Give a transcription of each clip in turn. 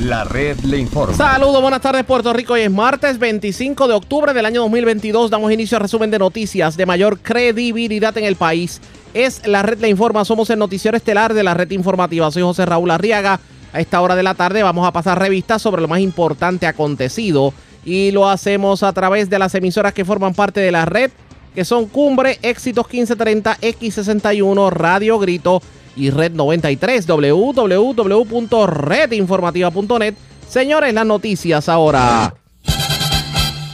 La red le informa. Saludos, buenas tardes Puerto Rico. Hoy es martes 25 de octubre del año 2022. Damos inicio al resumen de noticias de mayor credibilidad en el país. Es la red le informa. Somos el noticiero estelar de la red informativa. Soy José Raúl Arriaga. A esta hora de la tarde vamos a pasar revistas sobre lo más importante acontecido y lo hacemos a través de las emisoras que forman parte de la red, que son Cumbre, Éxitos 1530, X61, Radio Grito y Red 93, www.redinformativa.net. Señores, las noticias ahora.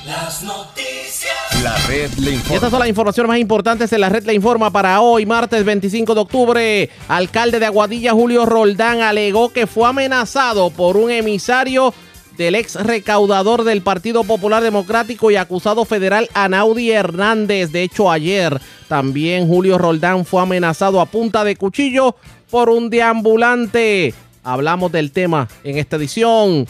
Las noticias. La red le Y informa. estas son las informaciones más importantes en la red Le Informa para hoy, martes 25 de octubre. Alcalde de Aguadilla, Julio Roldán, alegó que fue amenazado por un emisario del ex recaudador del Partido Popular Democrático y acusado federal Anaudi Hernández. De hecho, ayer también Julio Roldán fue amenazado a punta de cuchillo por un deambulante. Hablamos del tema en esta edición.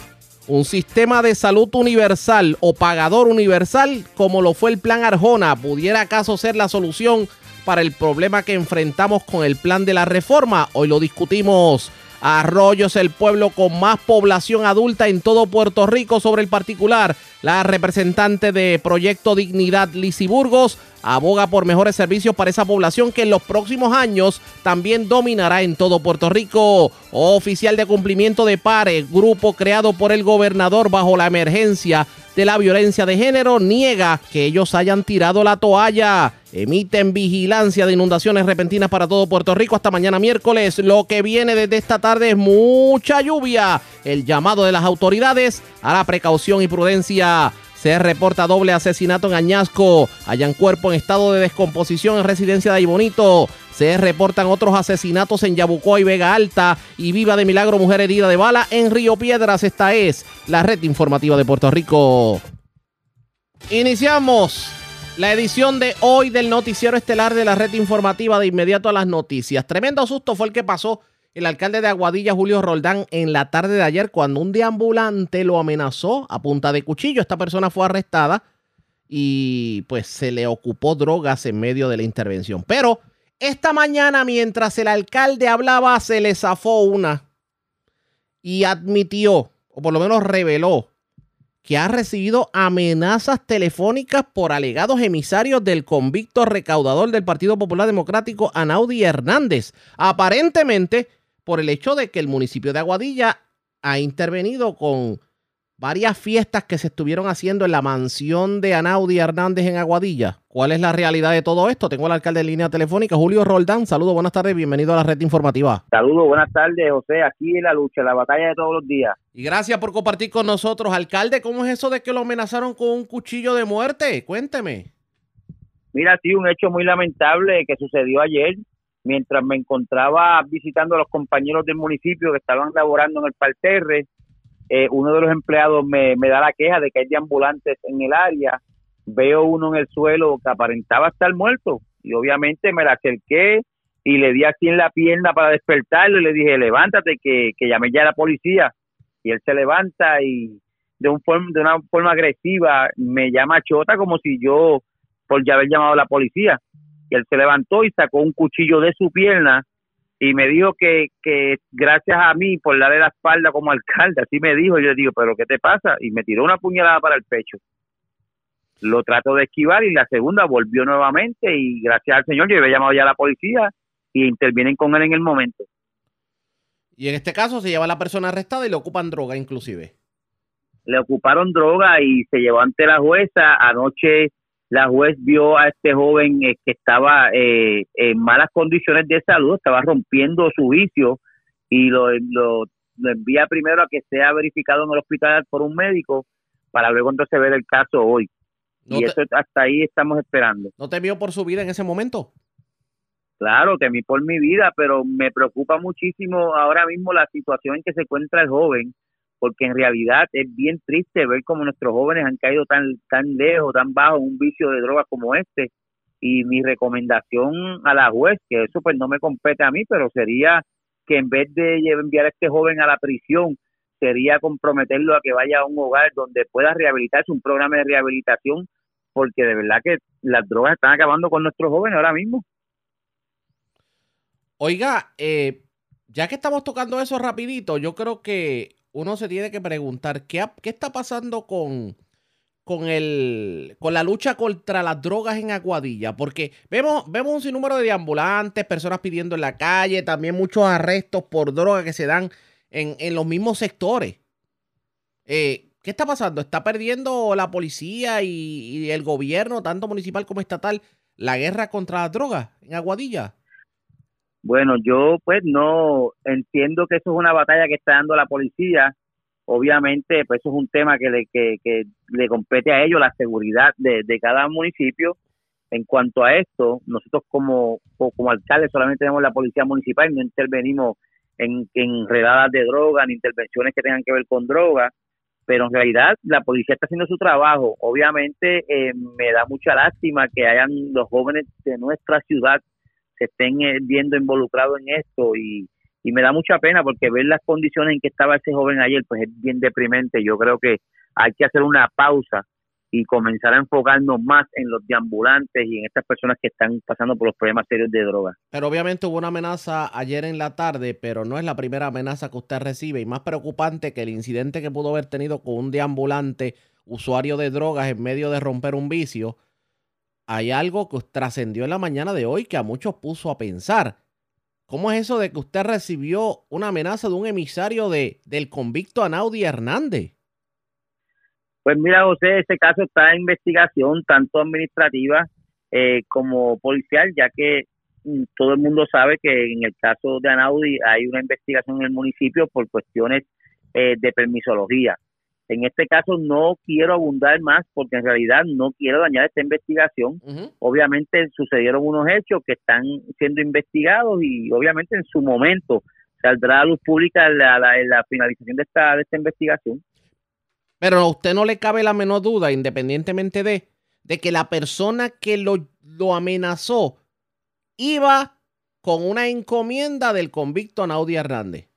Un sistema de salud universal o pagador universal, como lo fue el Plan Arjona, pudiera acaso ser la solución para el problema que enfrentamos con el plan de la reforma. Hoy lo discutimos. Arroyo es el pueblo con más población adulta en todo Puerto Rico sobre el particular. La representante de Proyecto Dignidad, Lisi Burgos, aboga por mejores servicios para esa población que en los próximos años también dominará en todo Puerto Rico. Oficial de cumplimiento de PARE, grupo creado por el gobernador bajo la emergencia de la violencia de género, niega que ellos hayan tirado la toalla. Emiten vigilancia de inundaciones repentinas para todo Puerto Rico hasta mañana miércoles. Lo que viene desde esta tarde es mucha lluvia. El llamado de las autoridades a la precaución y prudencia. Se reporta doble asesinato en Añasco. Hayan cuerpo en estado de descomposición en residencia de Aybonito. Se reportan otros asesinatos en Yabucoa y Vega Alta. Y viva de milagro mujer herida de bala en Río Piedras. Esta es la red informativa de Puerto Rico. Iniciamos la edición de hoy del noticiero estelar de la red informativa de inmediato a las noticias. Tremendo susto fue el que pasó el alcalde de Aguadilla, Julio Roldán, en la tarde de ayer cuando un deambulante lo amenazó a punta de cuchillo. Esta persona fue arrestada y pues se le ocupó drogas en medio de la intervención. Pero esta mañana mientras el alcalde hablaba se le zafó una y admitió, o por lo menos reveló, que ha recibido amenazas telefónicas por alegados emisarios del convicto recaudador del Partido Popular Democrático, Anaudi Hernández. Aparentemente, por el hecho de que el municipio de Aguadilla ha intervenido con varias fiestas que se estuvieron haciendo en la mansión de Anaudi Hernández en Aguadilla. ¿Cuál es la realidad de todo esto? Tengo al alcalde en línea telefónica, Julio Roldán. Saludos, buenas tardes, bienvenido a la red informativa. Saludos, buenas tardes, José. Aquí en la lucha, la batalla de todos los días. Y gracias por compartir con nosotros. Alcalde, ¿cómo es eso de que lo amenazaron con un cuchillo de muerte? Cuénteme. Mira, sí, un hecho muy lamentable que sucedió ayer mientras me encontraba visitando a los compañeros del municipio que estaban laborando en el parterre. Eh, uno de los empleados me, me da la queja de que hay ambulantes en el área. Veo uno en el suelo que aparentaba estar muerto y obviamente me la acerqué y le di así en la pierna para despertarlo y le dije, levántate que, que llamé ya a la policía. Y él se levanta y de, un de una forma agresiva me llama chota como si yo por ya haber llamado a la policía. Y él se levantó y sacó un cuchillo de su pierna y me dijo que, que gracias a mí por darle la espalda como alcalde, así me dijo, y yo le digo, pero ¿qué te pasa? Y me tiró una puñalada para el pecho. Lo trato de esquivar y la segunda volvió nuevamente y gracias al Señor yo había llamado ya a la policía y intervienen con él en el momento. Y en este caso se lleva a la persona arrestada y le ocupan droga inclusive. Le ocuparon droga y se llevó ante la jueza. Anoche la juez vio a este joven eh, que estaba eh, en malas condiciones de salud, estaba rompiendo su vicio y lo, lo, lo envía primero a que sea verificado en el hospital por un médico para luego entonces ver el caso hoy. No y te- eso hasta ahí estamos esperando. ¿No temió por su vida en ese momento? Claro, temí por mi vida, pero me preocupa muchísimo ahora mismo la situación en que se encuentra el joven, porque en realidad es bien triste ver cómo nuestros jóvenes han caído tan tan lejos, tan bajo un vicio de drogas como este. Y mi recomendación a la juez, que eso pues no me compete a mí, pero sería que en vez de enviar a este joven a la prisión, sería comprometerlo a que vaya a un hogar donde pueda rehabilitarse, un programa de rehabilitación, porque de verdad que las drogas están acabando con nuestros jóvenes ahora mismo. Oiga, eh, ya que estamos tocando eso rapidito, yo creo que uno se tiene que preguntar qué, qué está pasando con, con, el, con la lucha contra las drogas en Aguadilla, porque vemos, vemos un sinnúmero de ambulantes, personas pidiendo en la calle, también muchos arrestos por droga que se dan en, en los mismos sectores. Eh, ¿Qué está pasando? ¿Está perdiendo la policía y el gobierno, tanto municipal como estatal, la guerra contra las drogas en Aguadilla? Bueno, yo pues no entiendo que eso es una batalla que está dando la policía. Obviamente, pues eso es un tema que le, que, que le compete a ellos, la seguridad de, de cada municipio. En cuanto a esto, nosotros como, co- como alcaldes solamente tenemos la policía municipal no intervenimos en, en redadas de droga ni intervenciones que tengan que ver con droga. Pero en realidad la policía está haciendo su trabajo. Obviamente eh, me da mucha lástima que hayan los jóvenes de nuestra ciudad se estén eh, viendo involucrados en esto y, y me da mucha pena porque ver las condiciones en que estaba ese joven ayer pues es bien deprimente. Yo creo que hay que hacer una pausa y comenzar a enfocarnos más en los deambulantes y en estas personas que están pasando por los problemas serios de droga. Pero obviamente hubo una amenaza ayer en la tarde, pero no es la primera amenaza que usted recibe. Y más preocupante que el incidente que pudo haber tenido con un deambulante usuario de drogas en medio de romper un vicio. Hay algo que trascendió en la mañana de hoy que a muchos puso a pensar. ¿Cómo es eso de que usted recibió una amenaza de un emisario de, del convicto Anaudi Hernández? Pues mira, José, este caso está en investigación tanto administrativa eh, como policial, ya que mm, todo el mundo sabe que en el caso de Anaudi hay una investigación en el municipio por cuestiones eh, de permisología. En este caso no quiero abundar más porque en realidad no quiero dañar esta investigación. Obviamente sucedieron unos hechos que están siendo investigados y obviamente en su momento saldrá a luz pública la, la, la finalización de esta, de esta investigación. Pero a usted no le cabe la menor duda, independientemente de, de que la persona que lo, lo amenazó iba con una encomienda del convicto Anaudi Hernández.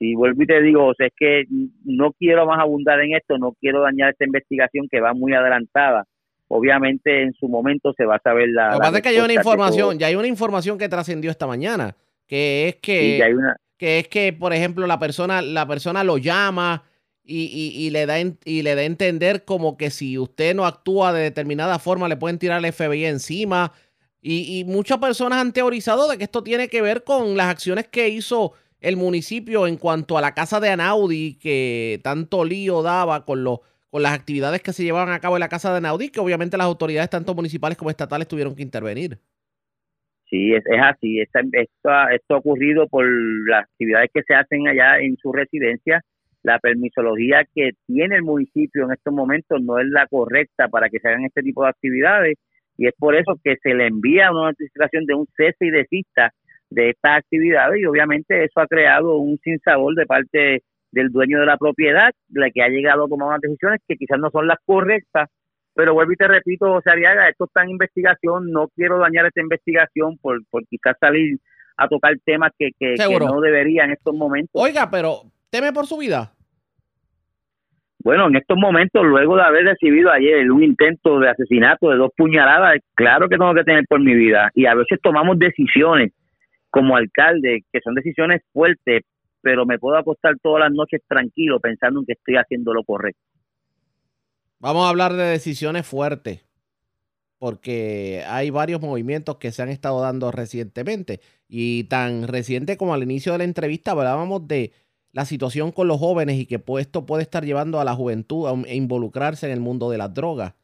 Y vuelvo y te digo, o sea, es que no quiero más abundar en esto, no quiero dañar esta investigación que va muy adelantada. Obviamente en su momento se va a saber la... Lo que pasa es que hay una información, todo. ya hay una información que trascendió esta mañana, que es Sí, que, que hay una, que es que, por ejemplo, la persona, la persona lo llama y, y- y le da en- y le da a entender como que si usted no actúa de determinada forma, le pueden tirar el FBI encima. Y, y muchas personas han teorizado de que esto tiene que ver con las acciones que hizo el municipio en cuanto a la casa de Anaudi, que tanto lío daba con los con las actividades que se llevaban a cabo en la casa de Anaudi, que obviamente las autoridades, tanto municipales como estatales, tuvieron que intervenir. Sí, es, es así. Esto, ha- esto ocurrido por las actividades que se hacen allá en su residencia. La permisología que tiene el municipio en estos momentos no es la correcta para que se hagan este tipo de actividades y es por eso que se le envía una notificación de un cese y desista de estas actividades y obviamente eso ha creado un sinsabor de parte del dueño de la propiedad, la que ha llegado a tomar unas decisiones que quizás no son las correctas pero vuelvo y te repito, José Ariaga, esto está en investigación, no quiero dañar esta investigación por, por quizás salir a tocar temas que, que, que no debería en estos momentos. Oiga, pero teme por su vida. Bueno, en estos momentos, luego de haber recibido ayer un intento de asesinato de dos puñaladas, claro que tengo que tener por mi vida. Y a veces tomamos decisiones como alcalde, que son decisiones fuertes, pero me puedo acostar todas las noches tranquilo pensando en que estoy haciendo lo correcto. Vamos a hablar de decisiones fuertes, porque hay varios movimientos que se han estado dando recientemente. Y tan reciente como al inicio de la entrevista hablábamos de la situación con los jóvenes y que esto puede estar llevando a la juventud a involucrarse en el mundo de las drogas.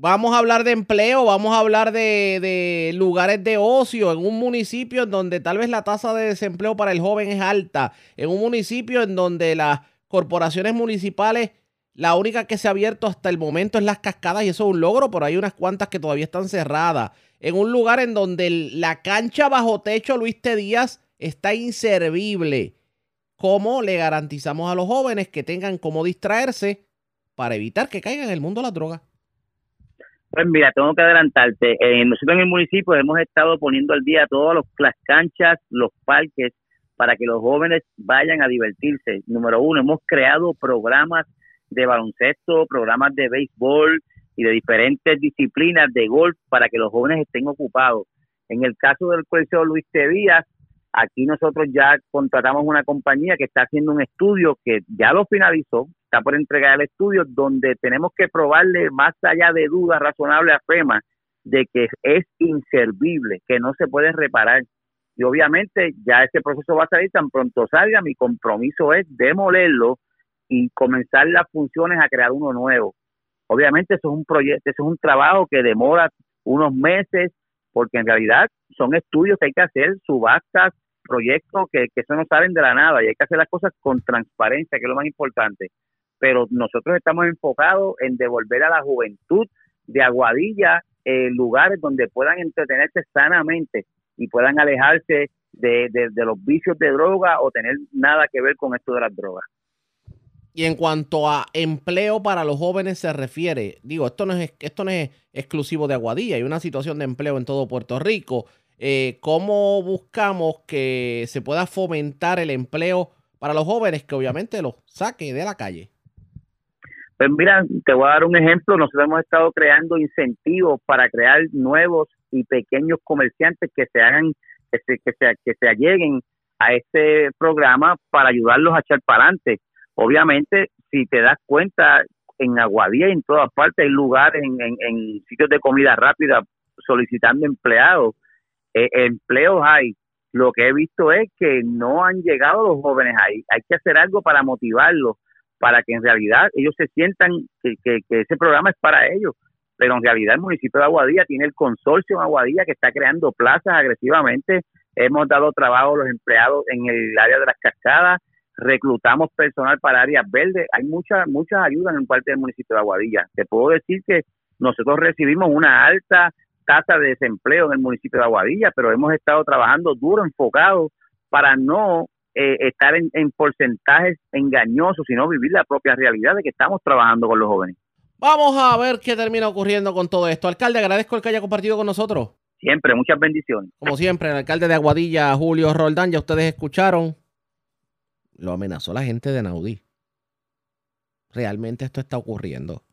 Vamos a hablar de empleo, vamos a hablar de, de lugares de ocio en un municipio en donde tal vez la tasa de desempleo para el joven es alta, en un municipio en donde las corporaciones municipales la única que se ha abierto hasta el momento es las cascadas y eso es un logro, pero hay unas cuantas que todavía están cerradas. En un lugar en donde la cancha bajo techo Luis T. Díaz está inservible. ¿Cómo le garantizamos a los jóvenes que tengan cómo distraerse para evitar que caigan en el mundo de las drogas? Pues mira, tengo que adelantarte. Eh, nosotros en el municipio hemos estado poniendo al día todas las canchas, los parques, para que los jóvenes vayan a divertirse. Número uno, hemos creado programas de baloncesto, programas de béisbol y de diferentes disciplinas de golf para que los jóvenes estén ocupados. En el caso del Colegio Luis Tevías, Aquí nosotros ya contratamos una compañía que está haciendo un estudio que ya lo finalizó, está por entregar el estudio, donde tenemos que probarle más allá de dudas razonables a FEMA de que es inservible, que no se puede reparar. Y obviamente ya ese proceso va a salir tan pronto salga, mi compromiso es demolerlo y comenzar las funciones a crear uno nuevo. Obviamente eso es un proyecto, eso es un trabajo que demora unos meses, porque en realidad son estudios que hay que hacer, subastas, proyectos que, que eso no salen de la nada y hay que hacer las cosas con transparencia, que es lo más importante. Pero nosotros estamos enfocados en devolver a la juventud de Aguadilla eh, lugares donde puedan entretenerse sanamente y puedan alejarse de, los vicios de droga o tener nada que ver con esto de las drogas. Y en cuanto a empleo para los jóvenes se refiere, digo, esto no es, esto no es exclusivo de Aguadilla, hay una situación de empleo en todo Puerto Rico. Eh, ¿Cómo buscamos que se pueda fomentar el empleo para los jóvenes que obviamente los saque de la calle? Pues mira, te voy a dar un ejemplo. Nosotros hemos estado creando incentivos para crear nuevos y pequeños comerciantes que se hagan, que se, que se, que se alleguen a este programa para ayudarlos a echar para adelante Obviamente, si te das cuenta, en Aguadilla y en todas partes hay lugares, en, sitios de comida rápida, solicitando empleados. Eh, empleos hay. Lo que he visto es que no han llegado los jóvenes ahí. Hay que hacer algo para motivarlos, para que en realidad ellos se sientan que, que, ese programa es para ellos. Pero en realidad el municipio de Aguadilla tiene el consorcio en Aguadilla que está creando plazas agresivamente. Hemos dado trabajo a los empleados en el área de las cascadas, reclutamos personal para áreas verdes, hay muchas muchas ayudas en parte del municipio de Aguadilla. Te puedo decir que nosotros recibimos una alta tasa de desempleo en el municipio de Aguadilla, pero hemos estado trabajando duro, enfocado para no eh, estar en, en, porcentajes engañosos, sino vivir la propia realidad de que estamos trabajando con los jóvenes. Vamos a ver qué termina ocurriendo con todo esto. Alcalde, agradezco el que haya compartido con nosotros. Siempre, muchas bendiciones. Como siempre, el alcalde de Aguadilla, Julio Roldán, ya ustedes escucharon lo amenazó la gente de Naudí. Realmente esto está ocurriendo.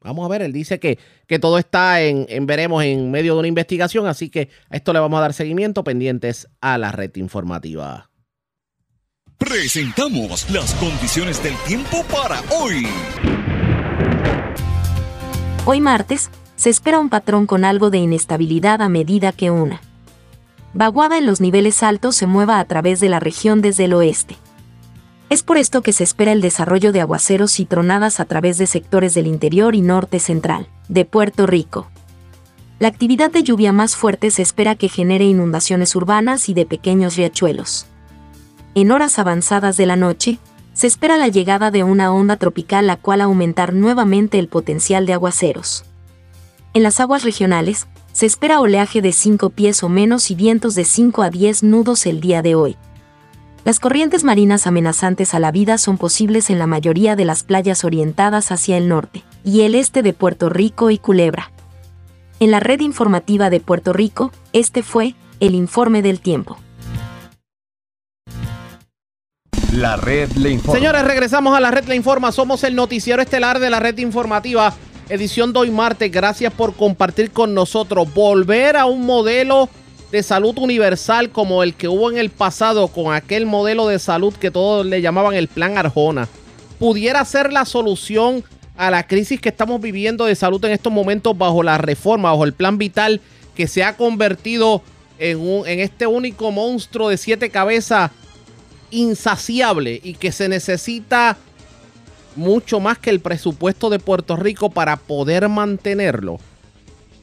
Vamos a ver, él dice que, que todo está en, en, veremos en medio de una investigación, así que a esto le vamos a dar seguimiento pendientes a la red informativa. Presentamos las condiciones del tiempo para hoy. Hoy martes, se espera un patrón con algo de inestabilidad a medida que una vaguada en los niveles altos se mueva a través de la región desde el oeste. Es por esto que se espera el desarrollo de aguaceros y tronadas a través de sectores del interior y norte central, de Puerto Rico. La actividad de lluvia más fuerte se espera que genere inundaciones urbanas y de pequeños riachuelos. En horas avanzadas de la noche, se espera la llegada de una onda tropical la cual aumentar nuevamente el potencial de aguaceros. En las aguas regionales, se espera oleaje de 5 pies o menos y vientos de 5 a 10 nudos el día de hoy. Las corrientes marinas amenazantes a la vida son posibles en la mayoría de las playas orientadas hacia el norte y el este de Puerto Rico y Culebra. En la red informativa de Puerto Rico, este fue el informe del tiempo. La red le informa. Señores, regresamos a la red le informa. Somos el noticiero estelar de la red informativa, edición de hoy martes. Gracias por compartir con nosotros. Volver a un modelo de salud universal como el que hubo en el pasado con aquel modelo de salud que todos le llamaban el plan Arjona, pudiera ser la solución a la crisis que estamos viviendo de salud en estos momentos bajo la reforma, bajo el plan vital que se ha convertido en, un, en este único monstruo de siete cabezas insaciable y que se necesita mucho más que el presupuesto de Puerto Rico para poder mantenerlo.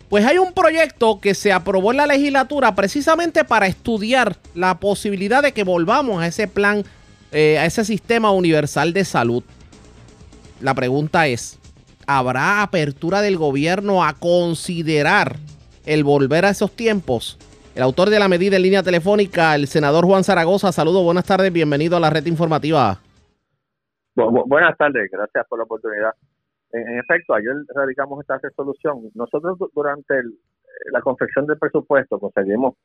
Pues hay un proyecto que se aprobó en la legislatura precisamente para estudiar la posibilidad de que volvamos a ese plan, eh, a ese sistema universal de salud. La pregunta es, ¿habrá apertura del gobierno a considerar el volver a esos tiempos? El autor de la medida en línea telefónica, el senador Juan Zaragoza. Saludos, buenas tardes, bienvenido a la red informativa. buenas tardes, gracias por la oportunidad en, efecto, ayer radicamos esta resolución. Nosotros durante la confección del presupuesto conseguimos,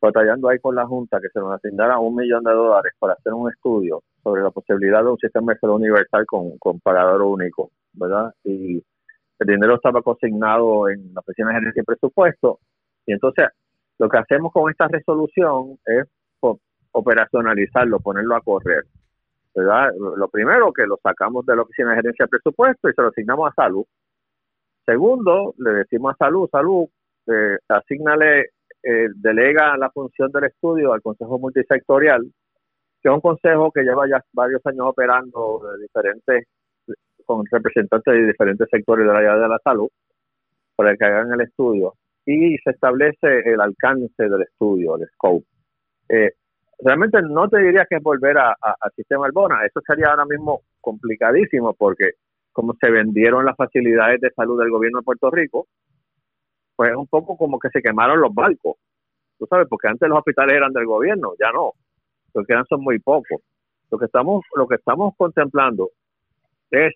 batallando ahí con la Junta, que se nos asignara un millón de dólares para hacer un estudio sobre la posibilidad de un sistema de salud universal con, con pagador único, ¿verdad? Y el dinero estaba consignado en la oficina de gerencia de presupuesto y entonces Lo que hacemos con esta resolución es operacionalizarlo, ponerlo a correr. ¿verdad? Lo primero, que lo sacamos de la Oficina de Gerencia de Presupuesto y se lo asignamos a Salud. Segundo, le decimos a Salud, Salud, eh, asignale, eh, delega la función del estudio al Consejo Multisectorial, que es un consejo que lleva ya varios años operando diferentes, con representantes de diferentes sectores del área de la salud, para que hagan el estudio. Y se establece el alcance del estudio, el scope. Eh, realmente no te diría que es volver a- a- al sistema Albona, eso sería ahora mismo complicadísimo porque como se vendieron las facilidades de salud del gobierno de Puerto Rico, pues es un poco como que se quemaron los barcos, tú sabes, porque antes los hospitales eran del gobierno, ya no, lo que quedan son muy pocos. Lo que estamos, lo que estamos contemplando es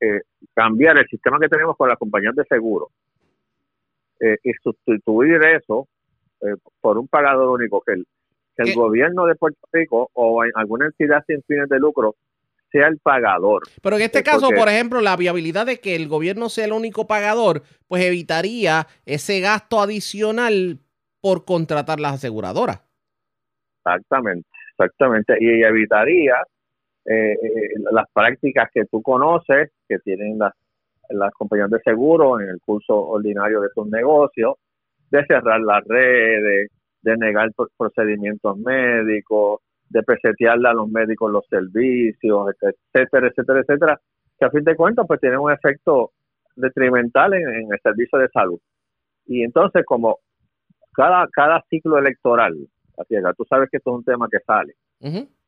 eh, cambiar el sistema que tenemos con las compañías de seguro eh, y sustituir eso eh, por un pagador único que el, que el ¿Qué? gobierno de Puerto Rico o en alguna entidad sin fines de lucro sea el pagador. Pero en este Eh, caso, por ejemplo, la viabilidad de que el gobierno sea el único pagador, pues evitaría ese gasto adicional por contratar las aseguradoras. Exactamente, exactamente. Y evitaría eh, eh, las prácticas que tú conoces, que tienen las, las compañías de seguro en el curso ordinario de sus negocios, de cerrar las redes, de negar pro- procedimientos médicos, de pesetearle a los médicos los servicios, etcétera, etcétera, etcétera, que a fin de cuentas pues tienen un efecto detrimental en, en el servicio de salud. Y entonces como cada, cada ciclo electoral, así es, tú sabes que esto es un tema que sale,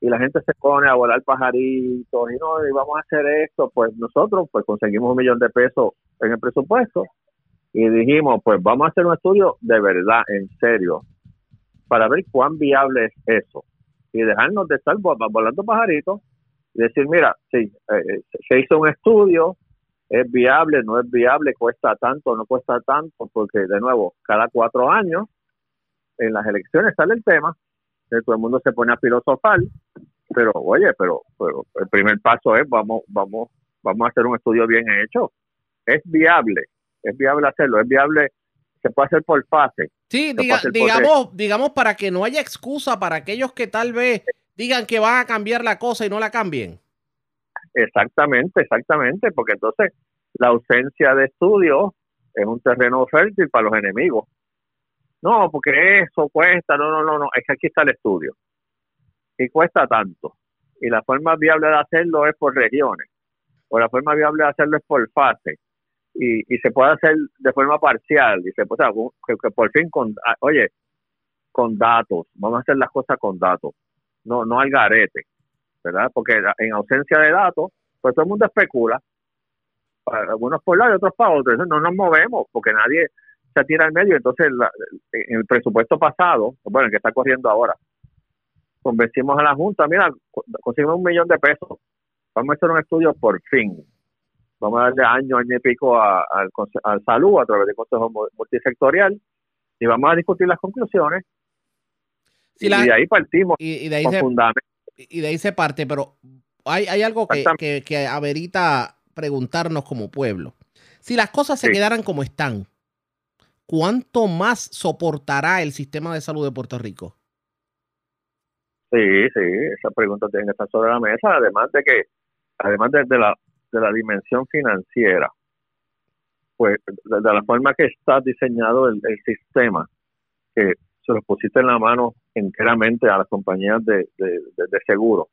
Y la gente se pone a volar pajaritos y no, vamos a hacer esto, pues nosotros pues conseguimos un millón de pesos en el presupuesto y dijimos, pues vamos a hacer un estudio de verdad, en serio, para ver cuán viable es eso y dejarnos de estar vo- volando pajaritos y decir, mira, sí, eh, eh, se hizo un estudio, es viable, no es viable, cuesta tanto, no cuesta tanto, porque de nuevo, cada cuatro años en las elecciones sale el tema, todo el mundo se pone a filosofar, pero oye, pero, pero el primer paso es vamos, vamos, vamos a hacer un estudio bien hecho. Es viable, es viable hacerlo, es viable, se puede hacer por fase. Sí, diga- digamos, digamos para que no haya excusa para aquellos que tal vez digan que van a cambiar la cosa y no la cambien. Exactamente, exactamente, porque entonces la ausencia de estudio es un terreno fértil para los enemigos. No, porque eso cuesta, no, no, no, no, es que aquí está el estudio. Y cuesta tanto. Y la forma viable de hacerlo es por regiones, o la forma viable de hacerlo es por fase. Y, y se puede hacer de forma parcial, y se puede, o sea, que, que por fin, con, ah, oye, con datos, vamos a hacer las cosas con datos, no, no al garete. ¿verdad? Porque en ausencia de datos, pues todo el mundo especula, algunos por lado y otros para otros, no nos movemos porque nadie se tira al medio, entonces la- en el presupuesto pasado, bueno, el que está corriendo ahora, convencimos a la Junta, mira, co- conseguimos un millón de pesos, vamos a hacer un estudio por fin, vamos a darle año, año y pico a- al, al salud a través del Consejo Mu- Multisectorial y vamos a discutir las conclusiones Si y de ahí partimos y, y de ahí con se, fundamentos. y de ahí se parte, pero hay, hay algo que, que, que amerita preguntarnos como pueblo. Si las cosas se Sí. quedaran como están, ¿cuánto más soportará el sistema de salud de Puerto Rico? Sí, sí, esa pregunta tiene que estar sobre la mesa, además de que, además de, la, de la dimensión financiera, pues de, la forma que está diseñado el, sistema, que se lo pusiste en la mano enteramente a las compañías de, de, de- de seguro.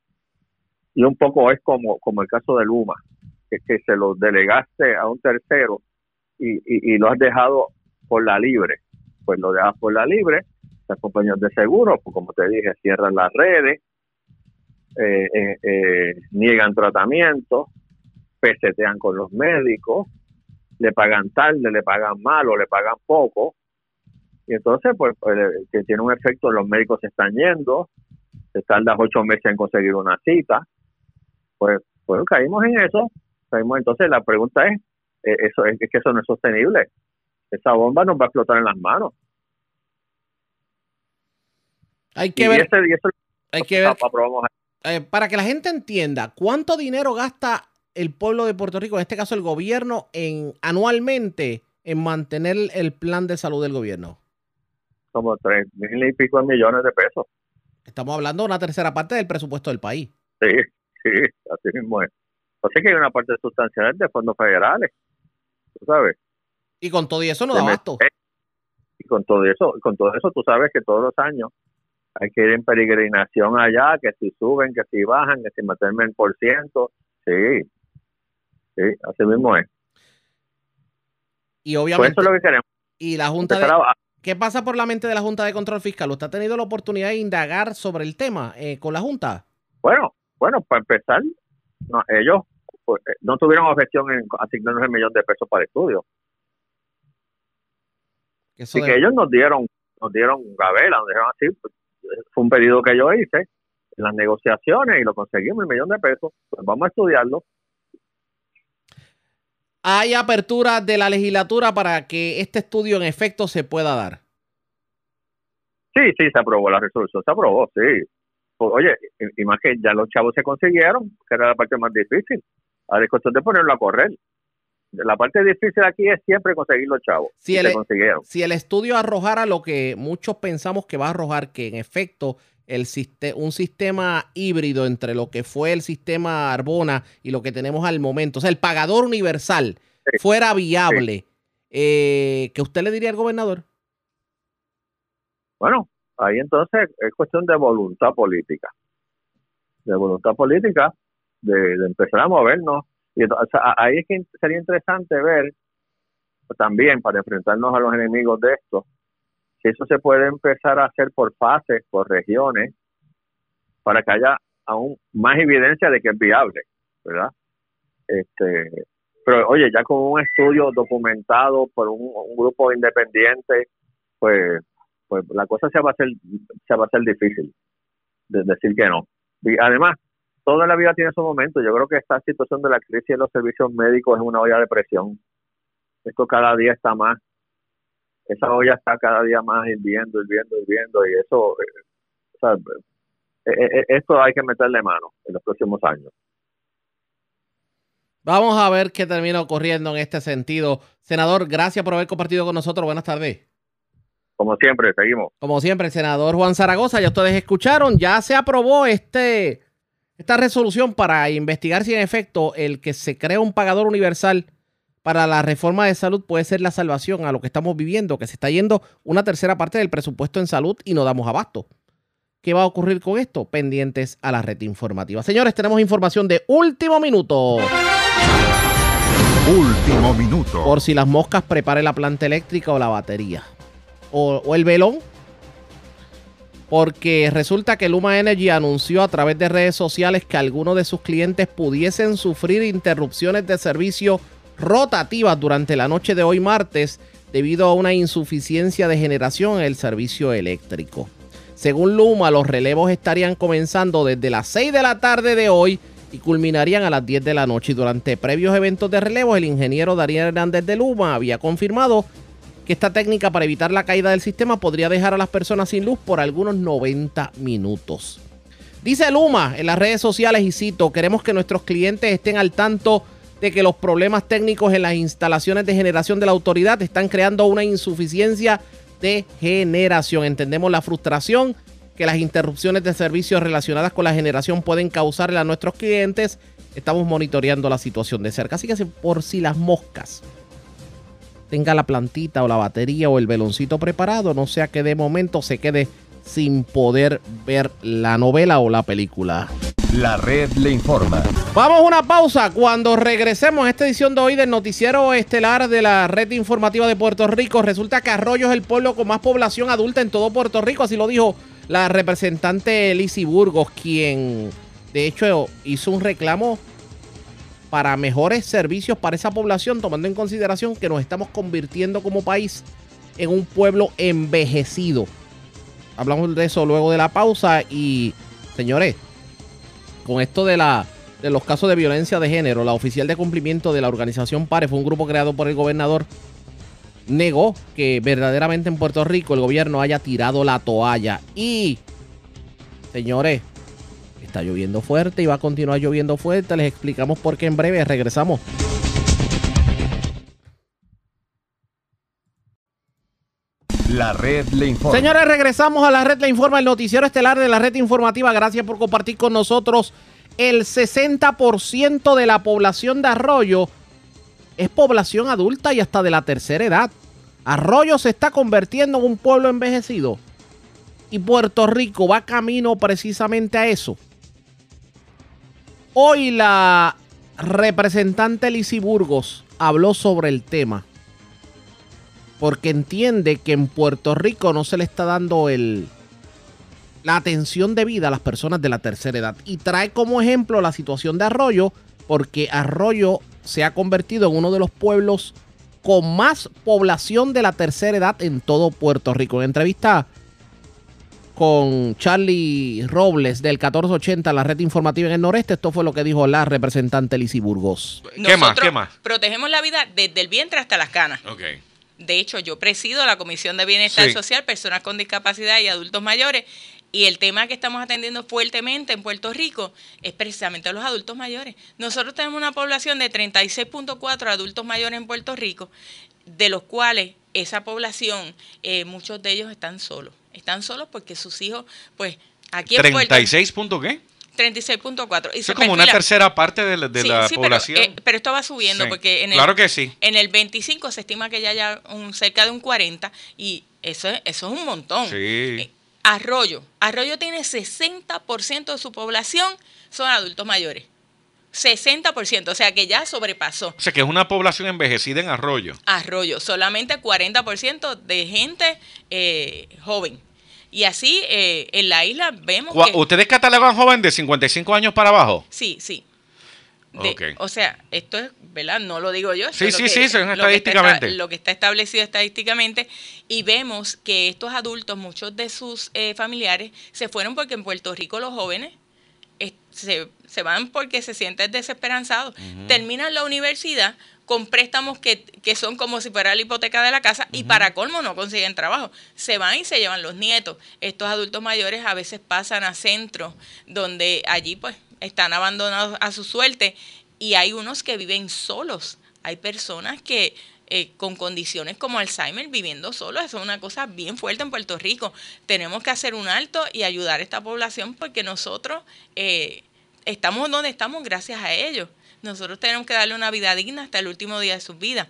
Y un poco es como, como el caso de Luma, que, que se lo delegaste a un tercero y, y, y lo has dejado por la libre. Pues lo dejas por la libre las compañías de seguro, pues como te dije, cierran las redes, eh, eh, eh, niegan tratamiento, pesetean con los médicos, le pagan tarde, le pagan mal le pagan poco, y entonces pues, pues, que tiene un efecto, los médicos se están yendo, se tardan ocho meses en conseguir una cita, pues bueno, caímos en eso, caímos entonces la pregunta es, eso es, es que eso no es sostenible, esa bomba nos va a explotar en las manos. Hay que y ver, ese- y eso hay que ver eh, para que la gente entienda cuánto dinero gasta el pueblo de Puerto Rico, en este caso el gobierno, en anualmente en mantener el plan de salud del gobierno. como tres mil y pico de millones de pesos. Estamos hablando de una tercera parte del presupuesto del país. Sí, sí, así mismo es. Sea que hay una parte sustancial de fondos federales, tú sabes. Y con todo y eso no da abasto. Y con todo eso, con todo eso tú sabes que todos los años hay que ir en peregrinación allá, que si suben, que si bajan, que si meterme el por ciento. Sí, sí, así mismo es. Y Pues obviamente, eso es lo que queremos. y la Junta de, ¿qué pasa por la mente de la Junta de Control Fiscal? ¿Usted ha tenido la oportunidad de indagar sobre el tema eh, con la Junta? Bueno, bueno, para empezar, no, ellos pues, eh, no tuvieron objeción en asignarnos el millón de pesos para estudio. Eso de- que ellos nos dieron, nos dieron gavela, nos dijeron así, pues, fue un pedido que yo hice en las negociaciones y lo conseguimos, el millón de pesos, pues vamos a estudiarlo. hay apertura de la legislatura para que este estudio en efecto se pueda dar. Sí, sí, se aprobó la resolución, se aprobó, sí. Pues, oye, y, y más que ya los chavos se consiguieron, que era la parte más difícil. Ahora es cuestión de ponerlo a correr. La parte difícil aquí es siempre conseguir los chavos. Y el- consiguieron. Si el estudio arrojara lo que muchos pensamos que va a arrojar, que en efecto el un sistema híbrido entre lo que fue el sistema Arbona y lo que tenemos al momento, o sea, el pagador universal Sí. fuera viable, eh, ¿qué usted le diría al gobernador? Bueno, ahí entonces es cuestión de voluntad política. De voluntad política, de, de empezar a movernos. Ahí es que sería interesante ver también para enfrentarnos a los enemigos de esto, si eso se puede empezar a hacer por fases, por regiones, para que haya aún más evidencia de que es viable, ¿verdad? Este, pero oye, ya con un estudio documentado por un, un grupo independiente, pues pues la cosa se va a hacer se va a hacer difícil de decir que no. Y además, toda la vida tiene su momento. Yo creo que esta situación de la crisis de los servicios médicos es una olla de presión. Esto cada día está más, esa olla está cada día más hirviendo, hirviendo, hirviendo, y eso, eh, o sea, eh, eh, esto hay que meterle mano en los próximos años. Vamos a ver qué termina ocurriendo en este sentido. Senador, gracias por haber compartido con nosotros. Buenas tardes. Como siempre, seguimos. Como siempre, el senador Juan Zaragoza, ya ustedes escucharon, ya se aprobó este, esta resolución para investigar si en efecto el que se crea un pagador universal para la reforma de salud puede ser la salvación a lo que estamos viviendo, que se está yendo una tercera parte del presupuesto en salud y no damos abasto. ¿Qué va a ocurrir con esto? Pendientes a la red informativa. Señores, tenemos información de último minuto. Último minuto. Por si las moscas prepare la planta eléctrica o la batería. O, o el velón. Porque resulta que Luma Energy anunció a través de redes sociales que algunos de sus clientes pudiesen sufrir interrupciones de servicio rotativas durante la noche de hoy martes debido a una insuficiencia de generación en el servicio eléctrico. Según Luma, los relevos estarían comenzando desde las 6 de la tarde de hoy y culminarían a las 10 de la noche. Y durante previos eventos de relevos, el ingeniero Darío Hernández de Luma había confirmado que esta técnica para evitar la caída del sistema podría dejar a las personas sin luz por algunos 90 minutos. Dice Luma en las redes sociales y cito, queremos que nuestros clientes estén al tanto de que los problemas técnicos en las instalaciones de generación de la autoridad están creando una insuficiencia de generación. Entendemos la frustración que las interrupciones de servicios relacionadas con la generación pueden causarle a nuestros clientes. Estamos monitoreando la situación de cerca. Así que por si las moscas tenga la plantita o la batería o el veloncito preparado, no sea que de momento se quede sin poder ver la novela o la película. La red le informa. Vamos a una pausa. Cuando regresemos a esta edición de hoy del noticiero estelar de la red informativa de Puerto Rico, resulta que Arroyo es el pueblo con más población adulta en todo Puerto Rico, así lo dijo la representante Lizzie Burgos, quien de hecho hizo un reclamo para mejores servicios para esa población, tomando en consideración que nos estamos convirtiendo como país en un pueblo envejecido. Hablamos de eso luego de la pausa y, señores, con esto de la de los casos de violencia de género, la oficial de cumplimiento de la organización PARE fue un grupo creado por el gobernador negó que verdaderamente en Puerto Rico el gobierno haya tirado la toalla y señores, está lloviendo fuerte y va a continuar lloviendo fuerte, les explicamos por qué en breve regresamos. La red le informa. Señores, regresamos a la red Le Informa, el noticiero estelar de la red informativa. Gracias por compartir con nosotros. El 60% de la población de Arroyo es población adulta y hasta de la tercera edad. Arroyo se está convirtiendo en un pueblo envejecido. Y Puerto Rico va camino precisamente a eso. Hoy la representante Lizy Burgos habló sobre el tema. Porque entiende que en Puerto Rico no se le está dando el, la atención debida a las personas de la tercera edad. Y trae como ejemplo la situación de Arroyo, porque Arroyo se ha convertido en uno de los pueblos con más población de la tercera edad en todo Puerto Rico. En entrevista con Charlie Robles del 1480, la red informativa en el noreste, esto fue lo que dijo la representante Lizy Burgos. ¿Qué más? ¿Qué más? Protegemos la vida desde el vientre hasta las canas. Ok. De hecho, yo presido la Comisión de Bienestar Sí. Social, Personas con Discapacidad y Adultos Mayores. Y el tema que estamos atendiendo fuertemente en Puerto Rico es precisamente a los adultos mayores. Nosotros tenemos una población de 36.4 adultos mayores en Puerto Rico, de los cuales esa población, eh, muchos de ellos están solos. Están solos porque sus hijos, pues, aquí en Puerto 36 punto qué? 36.4. Y Eso se es como una perfila- tercera parte de la, de Sí, la sí, pero, población. eh, Pero, esto va subiendo Sí. porque en el, Claro que sí. en el 25 se estima que ya haya un, cerca de un 40 y eso es, eso es un montón. Eh, Arroyo. Arroyo tiene 60% de su población son adultos mayores. 60%, o sea que ya sobrepasó. O sea, que es una población envejecida en Arroyo. Arroyo, solamente 40% de gente eh, joven. Y así eh, en la isla vemos que... ¿Ustedes catalogan joven de 55 años para abajo? Sí, sí. De-. O sea, esto es, ¿verdad? No lo digo yo. Sí, sí, que- sí, lo que está estadísticamente. Lo que está establecido estadísticamente. Y vemos que estos adultos, muchos de sus eh, familiares, se fueron porque en Puerto Rico los jóvenes eh, se, se van porque se sienten desesperanzados. Terminan la universidad con préstamos que, que son como si fuera la hipoteca de la casa y para colmo no consiguen trabajo. Se van y se llevan los nietos. Estos adultos mayores a veces pasan a centros donde allí pues están abandonados a su suerte y hay unos que viven solos. Hay personas que eh, con condiciones como Alzheimer viviendo solos, eso es una cosa bien fuerte en Puerto Rico. Tenemos que hacer un alto y ayudar a esta población porque nosotros eh, estamos donde estamos gracias a ellos. Nosotros tenemos que darle una vida digna hasta el último día de sus vidas.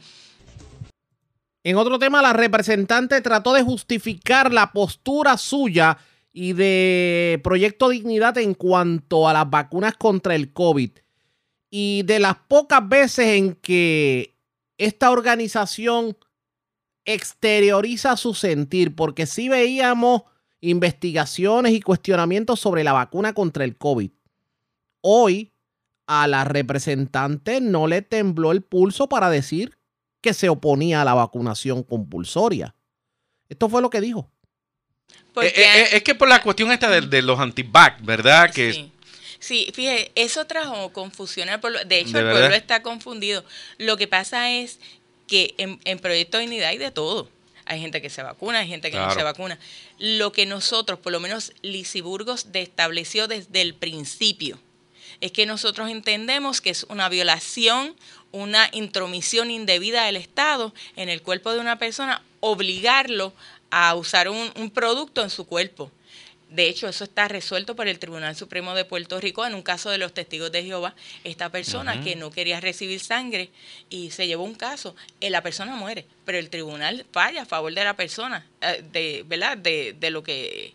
En otro tema, la representante trató de justificar la postura suya y de Proyecto Dignidad en cuanto a las vacunas contra el COVID. Y de las pocas veces en que esta organización exterioriza su sentir, porque sí veíamos investigaciones y cuestionamientos sobre la vacuna contra el COVID. Hoy a la representante no le tembló el pulso para decir que se oponía a la vacunación compulsoria. Esto fue lo que dijo. Porque, Eh, eh, eh, es que por la cuestión esta de, de los antivac, ¿verdad? Que Sí. Sí, fíjate, eso trajo confusión al pueblo. De hecho, ¿De el verdad? pueblo está confundido. Lo que pasa es que en, en Proyecto Dignidad hay de todo. Hay gente que se vacuna, hay gente que no se vacuna. Lo que nosotros, por lo menos Lisiburgos, estableció desde el principio, es que nosotros entendemos que es una violación, una intromisión indebida del Estado en el cuerpo de una persona, obligarlo a usar un, un producto en su cuerpo. De hecho, eso está resuelto por el Tribunal Supremo de Puerto Rico en un caso de los testigos de Jehová. Esta persona que no quería recibir sangre y se llevó un caso, eh, la persona muere, pero el tribunal falla a favor de la persona, eh, de, ¿verdad? De, de lo que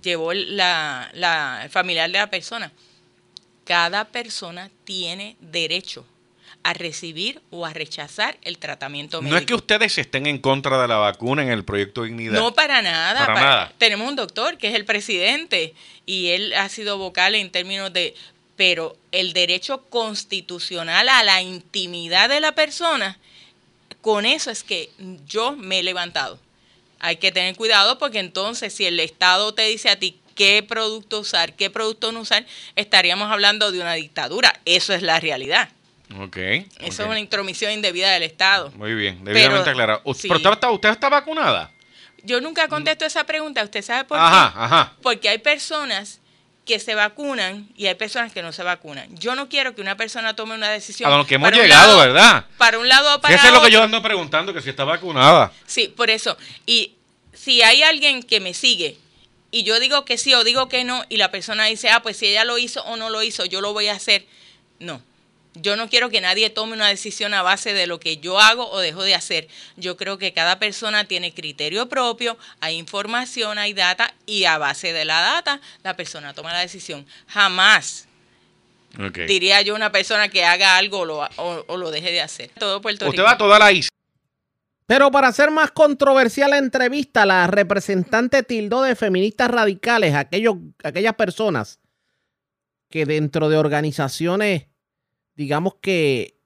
llevó la, la el familiar de la persona. Cada persona tiene derecho a recibir o a rechazar el tratamiento médico. no es que ustedes estén en contra de la vacuna en el proyecto Dignidad. No, para nada. Para nada. Tenemos un doctor que es el presidente y él ha sido vocal en términos de... Pero el derecho constitucional a la intimidad de la persona, con eso es que yo me he levantado. Hay que tener cuidado porque entonces si el Estado te dice a ti qué producto usar, qué producto no usar, estaríamos hablando de una dictadura. Eso es la realidad. Ok. Eso es una intromisión indebida del Estado. Muy bien, debidamente Pero- aclarado. U- sí. Pero usted está, usted está vacunada. Yo nunca contesto esa pregunta. ¿Usted sabe por Ajá, qué? ajá. Porque hay personas que se vacunan y hay personas que no se vacunan. Yo no quiero que una persona tome una decisión. A lo que hemos llegado, lado- ¿verdad? Para un lado o para Eso es lo que yo ando preguntando, que si está vacunada. Sí, por eso. Y si hay alguien que me sigue y yo digo que sí o digo que no y la persona dice, ah, pues si ella lo hizo o no lo hizo, yo lo voy a hacer. No, yo no quiero que nadie tome una decisión a base de lo que yo hago o dejo de hacer. Yo creo que cada persona tiene criterio propio, hay información, hay data y a base de la data la persona toma la decisión. Jamás diría yo una persona que haga algo o lo, o- o lo deje de hacer. Todo Puerto Usted Rico. va a toda la isla. Pero para hacer más controversial la entrevista, la representante tildó de feministas radicales aquellos, aquellas personas que dentro de organizaciones, digamos que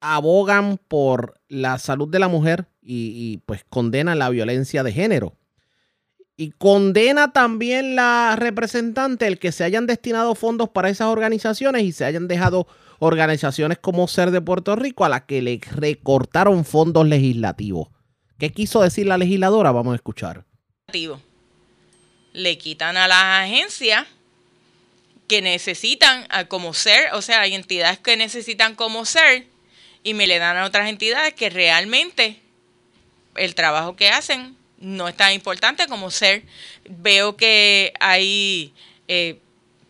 abogan por la salud de la mujer y, y, pues condenan la violencia de género. Y condena también la representante el que se hayan destinado fondos para esas organizaciones y se hayan dejado organizaciones como Ser de Puerto Rico a las que le recortaron fondos legislativos. ¿Qué quiso decir la legisladora? Vamos a escuchar. Le quitan a las agencias que necesitan a como ser, o sea, hay entidades que necesitan como ser y me le dan a otras entidades que realmente el trabajo que hacen no es tan importante como ser. Veo que hay eh,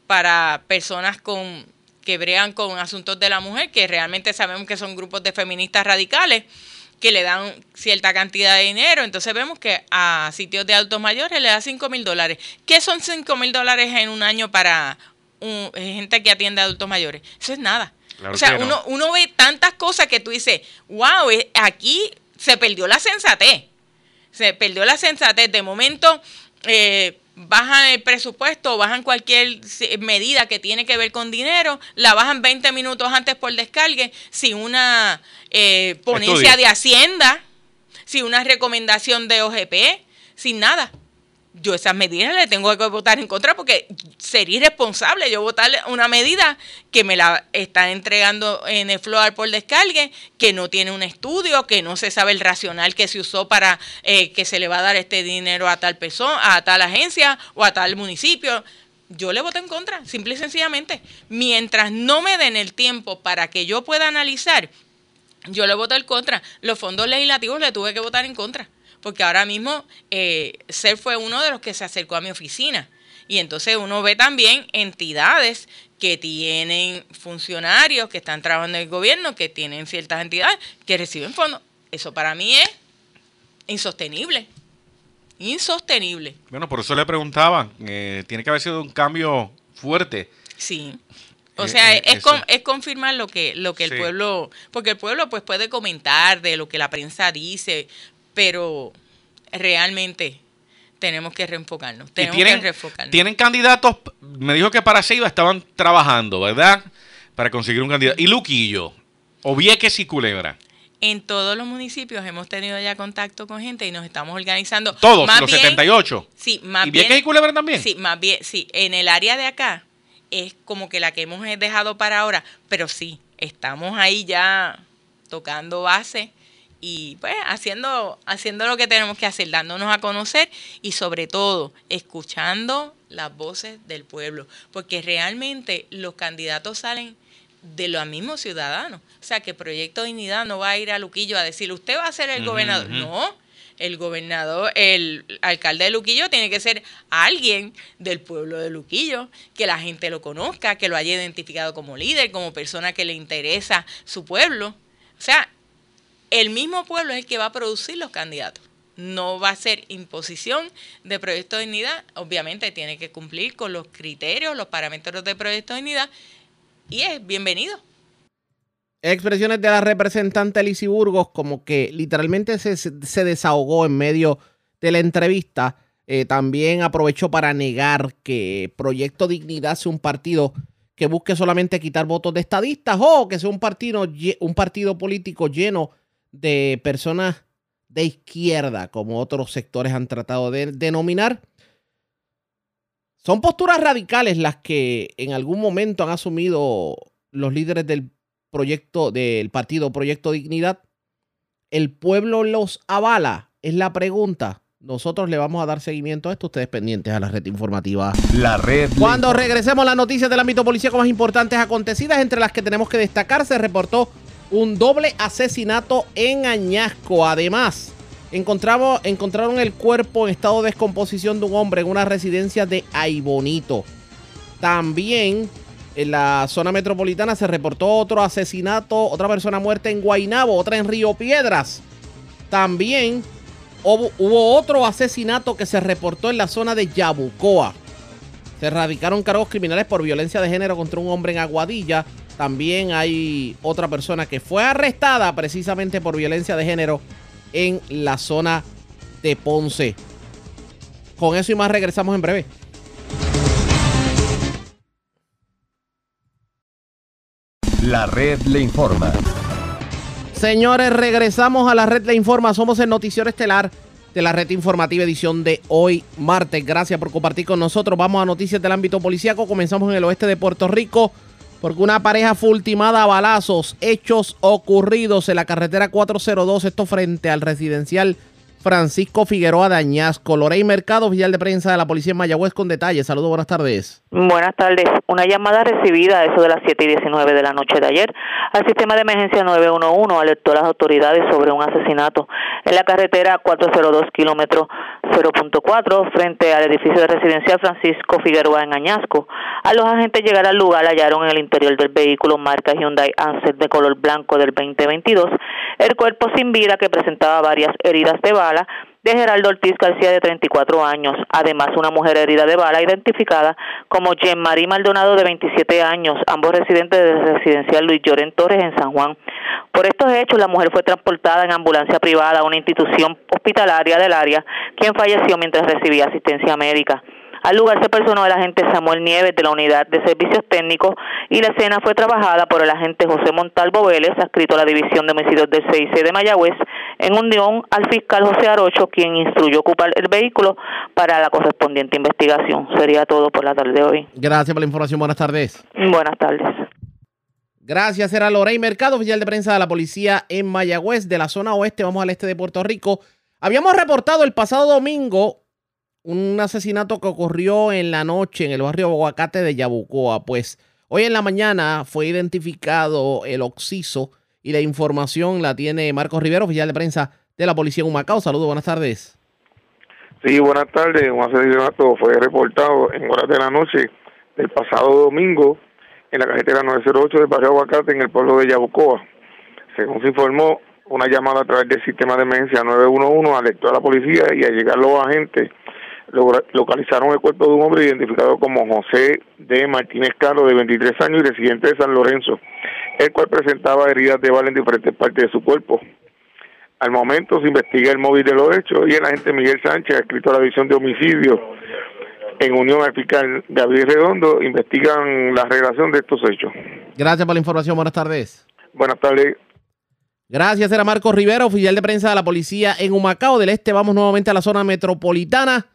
para personas con que bregan con asuntos de la mujer, que realmente sabemos que son grupos de feministas radicales, que le dan cierta cantidad de dinero. Entonces vemos que a sitios de adultos mayores le da 5 mil dólares. ¿Qué son 5 mil dólares en un año para un- gente que atiende a adultos mayores? Eso es nada. Claro o sea, no. uno, uno ve tantas cosas que tú dices, wow, eh, aquí se perdió la sensatez. Se perdió la sensatez. De momento, eh, bajan el presupuesto, bajan cualquier medida que tiene que ver con dinero, la bajan 20 minutos antes por descargue, sin una eh, ponencia Estudio. de Hacienda, sin una recomendación de OGP, sin nada. Yo esas medidas le tengo que votar en contra porque sería irresponsable yo votarle una medida que me la están entregando en el floor por descargue, que no tiene un estudio, que no se sabe el racional que se usó para eh, que se le va a dar este dinero a tal persona, a tal agencia o a tal municipio. Yo le voto en contra, simple y sencillamente. Mientras no me den el tiempo para que yo pueda analizar, yo le voto en contra. Los fondos legislativos le tuve que votar en contra. Porque ahora mismo eh, SER fue uno de los que se acercó a mi oficina. Y entonces uno ve también entidades que tienen funcionarios que están trabajando en el gobierno, que tienen ciertas entidades que reciben fondos. Eso para mí es insostenible. Insostenible. Bueno, por eso le preguntaba. eh, tiene que haber sido un cambio fuerte. Sí. O Eh, sea, eh, es, con- es confirmar lo que, lo que el pueblo, porque el pueblo pues puede comentar de lo que la prensa dice, pero realmente tenemos que reenfocarnos. Y Tenemos tienen, que reenfocarnos. tienen candidatos. Me dijo que para Ceiba estaban trabajando, ¿verdad? Para conseguir un candidato. Y Luquillo, o Vieques y Culebra. En todos los municipios hemos tenido ya contacto con gente y nos estamos organizando. Todos, Más los bien- 78. Sí, más ¿Y bien. Vieques y Culebra también? Sí, más bien, sí. En el área de acá es como que la que hemos dejado para ahora, pero sí, estamos ahí ya tocando base y pues haciendo, haciendo lo que tenemos que hacer, dándonos a conocer y sobre todo escuchando las voces del pueblo, porque realmente los candidatos salen de los mismos ciudadanos. O sea, que Proyecto Dignidad no va a ir a Luquillo a decir, usted va a ser el gobernador. No, el gobernador, el alcalde de Luquillo tiene que ser alguien del pueblo de Luquillo, que la gente lo conozca, que lo haya identificado como líder, como persona que le interesa su pueblo. O sea, el mismo pueblo es el que va a producir los candidatos. No va a ser imposición de Proyecto de Dignidad. Obviamente tiene que cumplir con los criterios, los parámetros de Proyecto de Dignidad y es bienvenido. Expresiones de la representante Lizy Burgos, como que literalmente se, desahogó en medio de la entrevista. Eh, también aprovechó para negar que Proyecto Dignidad sea un partido que busque solamente quitar votos de estadistas o que sea un partido, un partido político lleno de personas de izquierda, como otros sectores han tratado de denominar. Son posturas radicales las que en algún momento han asumido los líderes del proyecto del partido Proyecto Dignidad. ¿El pueblo los avala? Es la pregunta. Nosotros le vamos a dar seguimiento a esto. Ustedes pendientes a la red informativa. La red. Cuando regresemos las noticias del ámbito policíaco más importantes acontecidas, entre las que tenemos que destacar, se reportó un doble asesinato en Añasco. Además, Encontramos, encontraron el cuerpo en estado de descomposición de un hombre en una residencia de Aibonito. También en la zona metropolitana se reportó otro asesinato, otra persona muerta en Guainabo, otra en Río Piedras. También hubo, hubo otro asesinato que se reportó en la zona de Yabucoa. Se erradicaron cargos criminales por violencia de género contra un hombre en Aguadilla. También hay otra persona que fue arrestada precisamente por violencia de género en la zona de Ponce. Con eso y más regresamos en breve. La red le informa. Señores, regresamos a la red Le Informa. Somos el noticiero estelar de la red informativa edición de hoy martes. Gracias por compartir con nosotros. Vamos a noticias del ámbito policíaco. Comenzamos en el oeste de Puerto Rico porque una pareja fue ultimada a balazos, hechos ocurridos en la carretera 402, esto frente al residencial Francisco Figueroa de Añasco. Lorey Mercado, oficial de prensa de la policía en Mayagüez con detalles. Saludos, buenas tardes. Buenas tardes. Una llamada recibida a eso de las 7 y 19 de la noche de ayer al sistema de emergencia 911 alertó a las autoridades sobre un asesinato en la carretera 402 kilómetro 0.4 frente al edificio de residencial Francisco Figueroa en Añasco. A los agentes llegar al lugar hallaron en el interior del vehículo marca Hyundai Ansett de color blanco del 2022 el cuerpo sin vida que presentaba varias heridas de bala de Geraldo Ortiz García de 34 años, además una mujer herida de bala identificada como Jean Marie Maldonado de 27 años, ambos residentes del residencial Luis Lloren Torres en San Juan. Por estos hechos, la mujer fue transportada en ambulancia privada a una institución hospitalaria del área, quien falleció mientras recibía asistencia médica. Al lugar se personó el agente Samuel Nieves de la Unidad de Servicios Técnicos y la escena fue trabajada por el agente José Montalvo Vélez, adscrito a la División de Homicidios del CIC de Mayagüez, en unión al fiscal José Arocho, quien instruyó ocupar el vehículo para la correspondiente investigación. Sería todo por la tarde de hoy. Gracias por la información. Buenas tardes. Buenas tardes. Gracias, era Lorey Mercado, oficial de prensa de la policía en Mayagüez, de la zona oeste, vamos al este de Puerto Rico. Habíamos reportado el pasado domingo un asesinato que ocurrió en la noche en el barrio Aguacate de Yabucoa. Pues hoy en la mañana fue identificado el occiso y la información la tiene Marcos Rivero, oficial de prensa de la policía en Humacao. Saludos, buenas tardes. Sí, buenas tardes. Un asesinato fue reportado en horas de la noche del pasado domingo en la carretera 908 del barrio Aguacate en el pueblo de Yabucoa. Según se informó, una llamada a través del sistema de emergencia 911 alertó a la policía y al llegar los agentes localizaron el cuerpo de un hombre identificado como José de Martínez Caro, de 23 años y residente de San Lorenzo, el cual presentaba heridas de bala en diferentes partes de su cuerpo. Al momento se investiga el móvil de los hechos y el agente Miguel Sánchez, escrito a la División de Homicidios, en unión al fiscal Gabriel Redondo, investigan la relación de estos hechos. Gracias por la información. Buenas tardes. Buenas tardes. Gracias, era Marcos Rivera, oficial de prensa de la policía en Humacao del Este. Vamos nuevamente a la zona metropolitana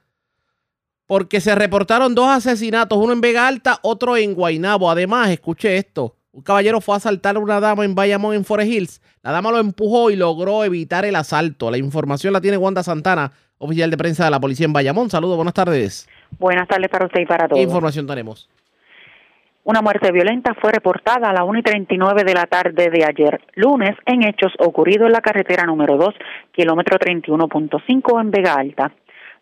porque se reportaron dos asesinatos, uno en Vega Alta, otro en Guainabo. Además, escuche esto, un caballero fue a asaltar a una dama en Bayamón, en Forest Hills. La dama lo empujó y logró evitar el asalto. La información la tiene Wanda Santana, oficial de prensa de la policía en Bayamón. Saludos, buenas tardes. Buenas tardes para usted y para todos. ¿Qué información tenemos? Una muerte violenta fue reportada a las 1 y 39 de la tarde de ayer, lunes, en hechos ocurridos en la carretera número 2, kilómetro 31.5 en Vega Alta.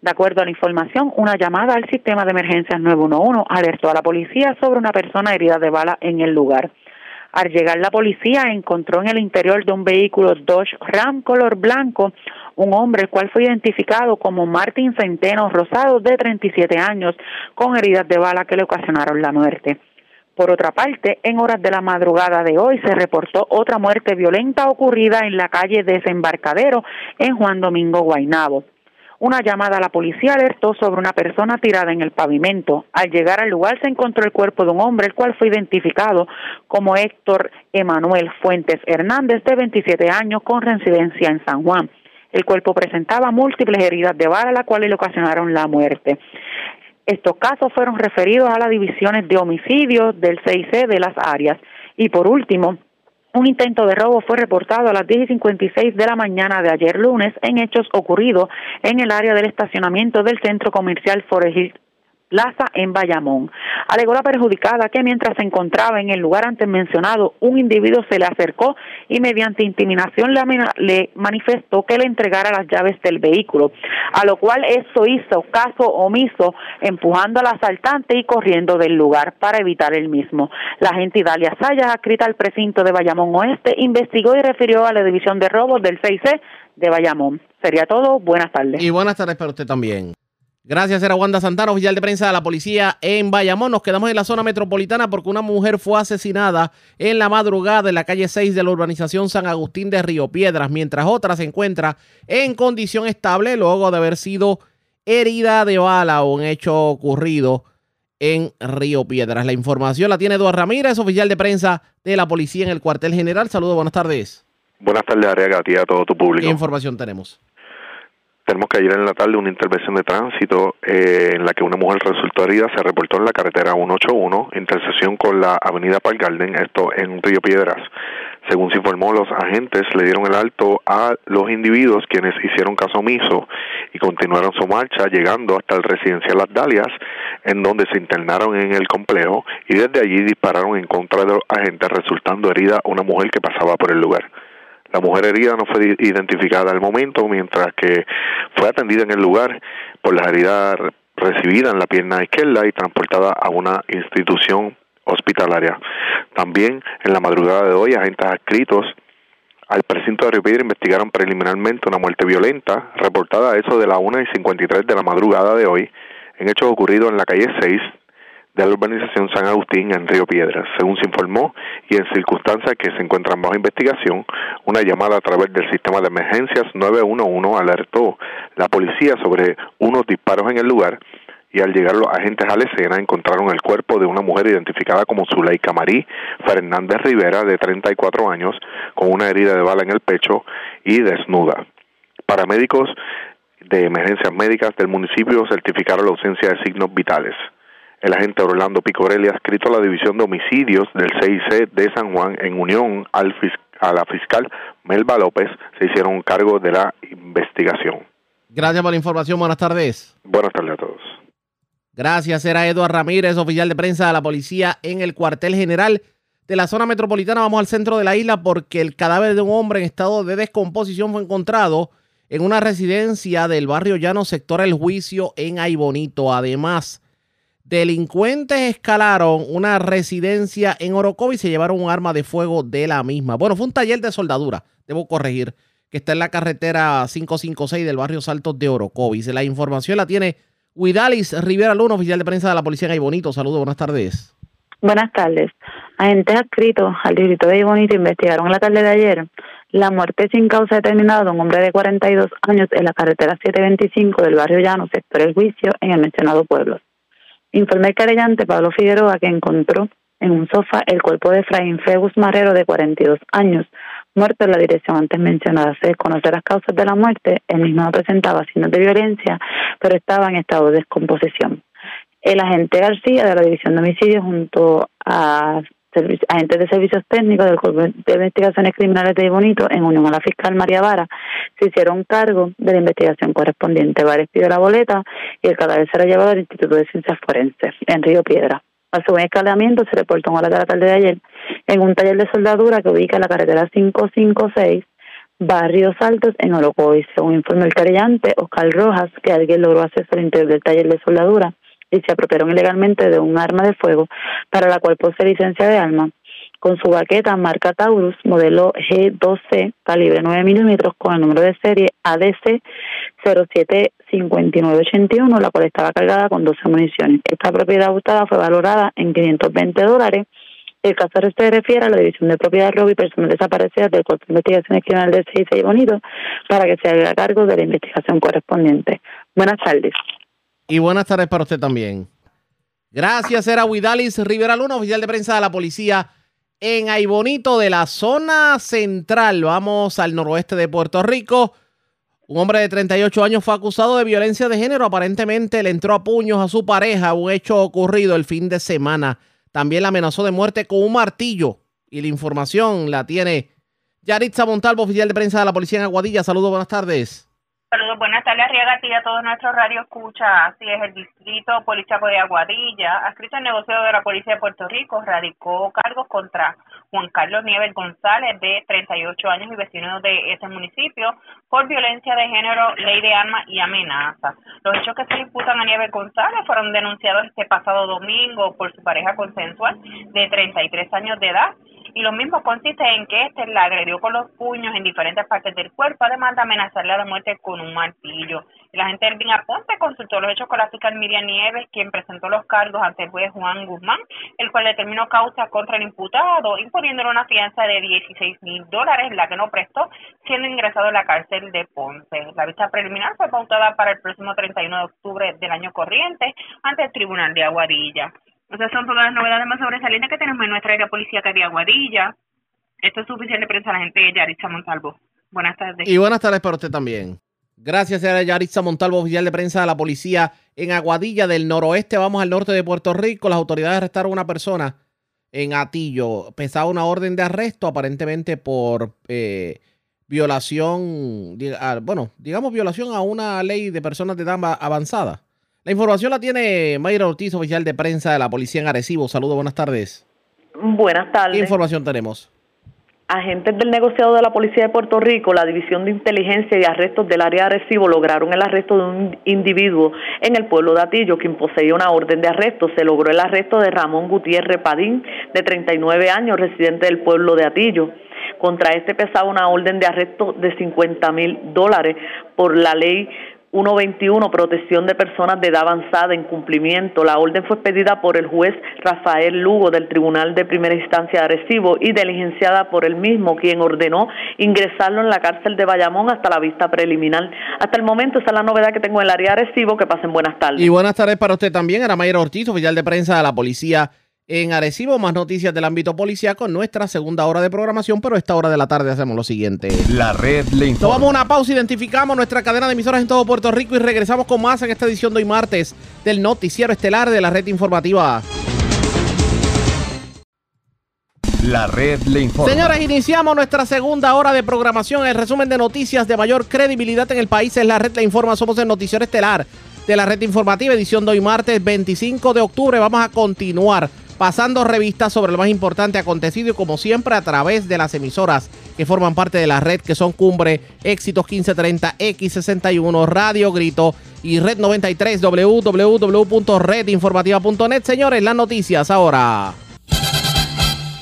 De acuerdo a la información, una llamada al sistema de emergencias 911 alertó a la policía sobre una persona herida de bala en el lugar. Al llegar la policía encontró en el interior de un vehículo Dodge Ram color blanco un hombre el cual fue identificado como Martín Centeno Rosado de 37 años con heridas de bala que le ocasionaron la muerte. Por otra parte, en horas de la madrugada de hoy se reportó otra muerte violenta ocurrida en la calle Desembarcadero en Juan Domingo Guainabo. Una llamada a la policía alertó sobre una persona tirada en el pavimento. Al llegar al lugar se encontró el cuerpo de un hombre, el cual fue identificado como Héctor Emanuel Fuentes Hernández, de 27 años, con residencia en San Juan. El cuerpo presentaba múltiples heridas de bala, las cuales le ocasionaron la muerte. Estos casos fueron referidos a las divisiones de homicidios del CIC de las áreas. Y por último, un intento de robo fue reportado a las 10 y 56 de la mañana de ayer lunes en hechos ocurridos en el área del estacionamiento del centro comercial Forest Plaza en Bayamón. Alegó la perjudicada que mientras se encontraba en el lugar antes mencionado, un individuo se le acercó y mediante intimidación le, le manifestó que le entregara las llaves del vehículo, a lo cual eso hizo caso omiso, empujando al asaltante y corriendo del lugar para evitar el mismo. La agente Dalia Sayas, adscrita al precinto de Bayamón Oeste, investigó y refirió a la división de robos del 6C de Bayamón. Sería todo. Buenas tardes. Y buenas tardes para usted también. Gracias, era Wanda Santana, oficial de prensa de la policía en Bayamón. Nos quedamos en la zona metropolitana porque una mujer fue asesinada en la madrugada en la calle 6 de la urbanización San Agustín de Río Piedras, mientras otra se encuentra en condición estable luego de haber sido herida de bala o un hecho ocurrido en Río Piedras. La información la tiene Eduardo Ramírez, oficial de prensa de la policía en el cuartel general. Saludos, buenas tardes. Buenas tardes, Ariaga, a ti a todo tu público. ¿Qué información tenemos? Tenemos que ayer en la tarde una intervención de tránsito eh, en la que una mujer resultó herida, se reportó en la carretera 181, intersección con la avenida Park Garden, esto en Río Piedras. Según se informó, los agentes le dieron el alto a los individuos quienes hicieron caso omiso y continuaron su marcha llegando hasta el residencial Las Dalias, en donde se internaron en el complejo y desde allí dispararon en contra de los agentes, resultando herida una mujer que pasaba por el lugar. La mujer herida no fue identificada al momento, mientras que fue atendida en el lugar por las heridas re- recibidas en la pierna izquierda y transportada a una institución hospitalaria. También en la madrugada de hoy, agentes adscritos al precinto de Río Piedra investigaron preliminarmente una muerte violenta reportada a eso de la 1 y 53 de la madrugada de hoy en hechos ocurridos en la calle 6 de la urbanización San Agustín en Río Piedras. Según se informó y en circunstancias que se encuentran bajo investigación, una llamada a través del sistema de emergencias 911 alertó la policía sobre unos disparos en el lugar y al llegar los agentes a la escena encontraron el cuerpo de una mujer identificada como Zuleika Marí Fernández Rivera de 34 años con una herida de bala en el pecho y desnuda. Paramédicos de emergencias médicas del municipio certificaron la ausencia de signos vitales. El agente Orlando Picorelli, adscrito a la División de Homicidios del CIC de San Juan, en unión al a la fiscal Melba López, se hicieron cargo de la investigación. Gracias por la información, buenas tardes. Buenas tardes a todos. Gracias, era Eduardo Ramírez, oficial de prensa de la policía en el cuartel general de la zona metropolitana. Vamos al centro de la isla porque el cadáver de un hombre en estado de descomposición fue encontrado en una residencia del barrio llano sector El Juicio en Aybonito. Además, delincuentes escalaron una residencia en Orocovi y se llevaron un arma de fuego de la misma. Bueno, fue un taller de soldadura, debo corregir, que está en la carretera 556 del barrio Saltos de Orocovis. La información la tiene Huidalis Rivera Luna, oficial de prensa de la policía en Aybonito. Saludos, buenas tardes. Buenas tardes. Agentes adscritos al distrito de Bonito investigaron la tarde de ayer la muerte sin causa determinada de un hombre de 42 años en la carretera 725 del barrio Llano, sector El Juicio, en el mencionado pueblo. Informé el querellante Pablo Figueroa que encontró en un sofá el cuerpo de Efraín Fegus Marrero, de 42 años, muerto en la dirección antes mencionada. Se desconoce las causas de la muerte. El mismo no presentaba signos de violencia, pero estaba en estado de descomposición. El agente García de la División de Homicidios junto a agentes de servicios técnicos del Cuerpo de Investigaciones Criminales de Bonito, en unión a la fiscal María Vara, se hicieron cargo de la investigación correspondiente. Vares pidió la boleta y el cadáver será llevado al Instituto de Ciencias Forenses en Río Piedra. A su escalamiento se reportó en la tarde de ayer en un taller de soldadura que ubica en la carretera 556 Barrios Altos en Orocovis. Según informó el querellante Oscar Rojas, que alguien logró acceso al interior del taller de soldadura y se apropiaron ilegalmente de un arma de fuego para la cual posee licencia de arma con su baqueta marca Taurus modelo G12 calibre 9 milímetros con el número de serie ADC 075981, la cual estaba cargada con 12 municiones. Esta propiedad hurtada fue valorada en 520 dólares. El caso se refiere a la División de Propiedad Robo y Personas Desaparecidas del Cuerpo de Investigaciones Criminales del 6 Bonito para que se haga cargo de la investigación correspondiente. Buenas tardes. Y buenas tardes para usted también. Gracias, era Huidalis Rivera Luna, oficial de prensa de la policía en Aybonito de la zona central. Vamos al noroeste de Puerto Rico. Un hombre de 38 años fue acusado de violencia de género. Aparentemente le entró a puños a su pareja, un hecho ocurrido el fin de semana. También la amenazó de muerte con un martillo. Y la información la tiene Yaritza Montalvo, oficial de prensa de la policía en Aguadilla. Saludos, buenas tardes. Saludos, buenas tardes, Arriaga, a todos nuestros radio escucha. Así es, el distrito policíaco de Aguadilla, adscrito al negocio de la Policía de Puerto Rico, radicó cargos contra Juan Carlos Nieves González, de 38 años y vecino de ese municipio, por violencia de género, ley de armas y amenaza. Los hechos que se imputan a Nieves González fueron denunciados este pasado domingo por su pareja consensual de 33 años de edad y lo mismo consiste en que este la agredió con los puños en diferentes partes del cuerpo, además de amenazarle a la muerte con un martillo. El agente Ervin Aponte consultó los hechos con la fiscal Miriam Nieves, quien presentó los cargos ante el juez Juan Guzmán, el cual determinó causa contra el imputado, imponiéndole una fianza de 16 mil dólares, la que no prestó, siendo ingresado a la cárcel de Ponce. La vista preliminar fue pautada para el próximo 31 de octubre del año corriente ante el Tribunal de Aguadilla. Esas son todas las novedades más sobresalientes que tenemos en nuestra área policía de Aguadilla. Esto es oficial de prensa la gente de Yaritza Montalvo. Buenas tardes. Y buenas tardes para usted también. Gracias a Yaritza Montalvo, oficial de prensa de la policía en Aguadilla del noroeste. Vamos al norte de Puerto Rico. Las autoridades arrestaron a una persona en Atillo. Pesaba una orden de arresto aparentemente por eh, violación, bueno, digamos violación a una ley de personas de edad avanzada. La información la tiene Mayra Ortiz, oficial de prensa de la Policía en Arecibo. Saludos, buenas tardes. Buenas tardes. ¿Qué información tenemos? Agentes del negociado de la Policía de Puerto Rico, la División de Inteligencia y Arrestos del área de Arecibo lograron el arresto de un individuo en el pueblo de Atillo, quien poseía una orden de arresto. Se logró el arresto de Ramón Gutiérrez Padín, de 39 años, residente del pueblo de Atillo. Contra este pesaba una orden de arresto de 50 mil dólares por la ley 121, protección de personas de edad avanzada en cumplimiento. La orden fue pedida por el juez Rafael Lugo del Tribunal de Primera Instancia de Arecibo y diligenciada por el mismo, quien ordenó ingresarlo en la cárcel de Bayamón hasta la vista preliminar. Hasta el momento, esa es la novedad que tengo en el área de Arecibo. Que pasen buenas tardes. Y buenas tardes para usted también. Era Mayra Ortiz, oficial de prensa de la Policía en Arecibo. Más noticias del ámbito policiaco en nuestra segunda hora de programación, pero esta hora de la tarde hacemos lo siguiente. La red le informa. Tomamos una pausa, identificamos nuestra cadena de emisoras en todo Puerto Rico y regresamos con más en esta edición de hoy martes del noticiero estelar de la red informativa. La red le informa. Señores, iniciamos nuestra segunda hora de programación. El resumen de noticias de mayor credibilidad en el país es la red le informa. Somos el noticiero estelar de la red informativa, edición de hoy martes 25 de octubre. Vamos a continuar pasando revistas sobre lo más importante acontecido y como siempre a través de las emisoras que forman parte de la red que son Cumbre, Éxitos 1530, X61, Radio Grito y Red 93, www.redinformativa.net. Señores, las noticias ahora.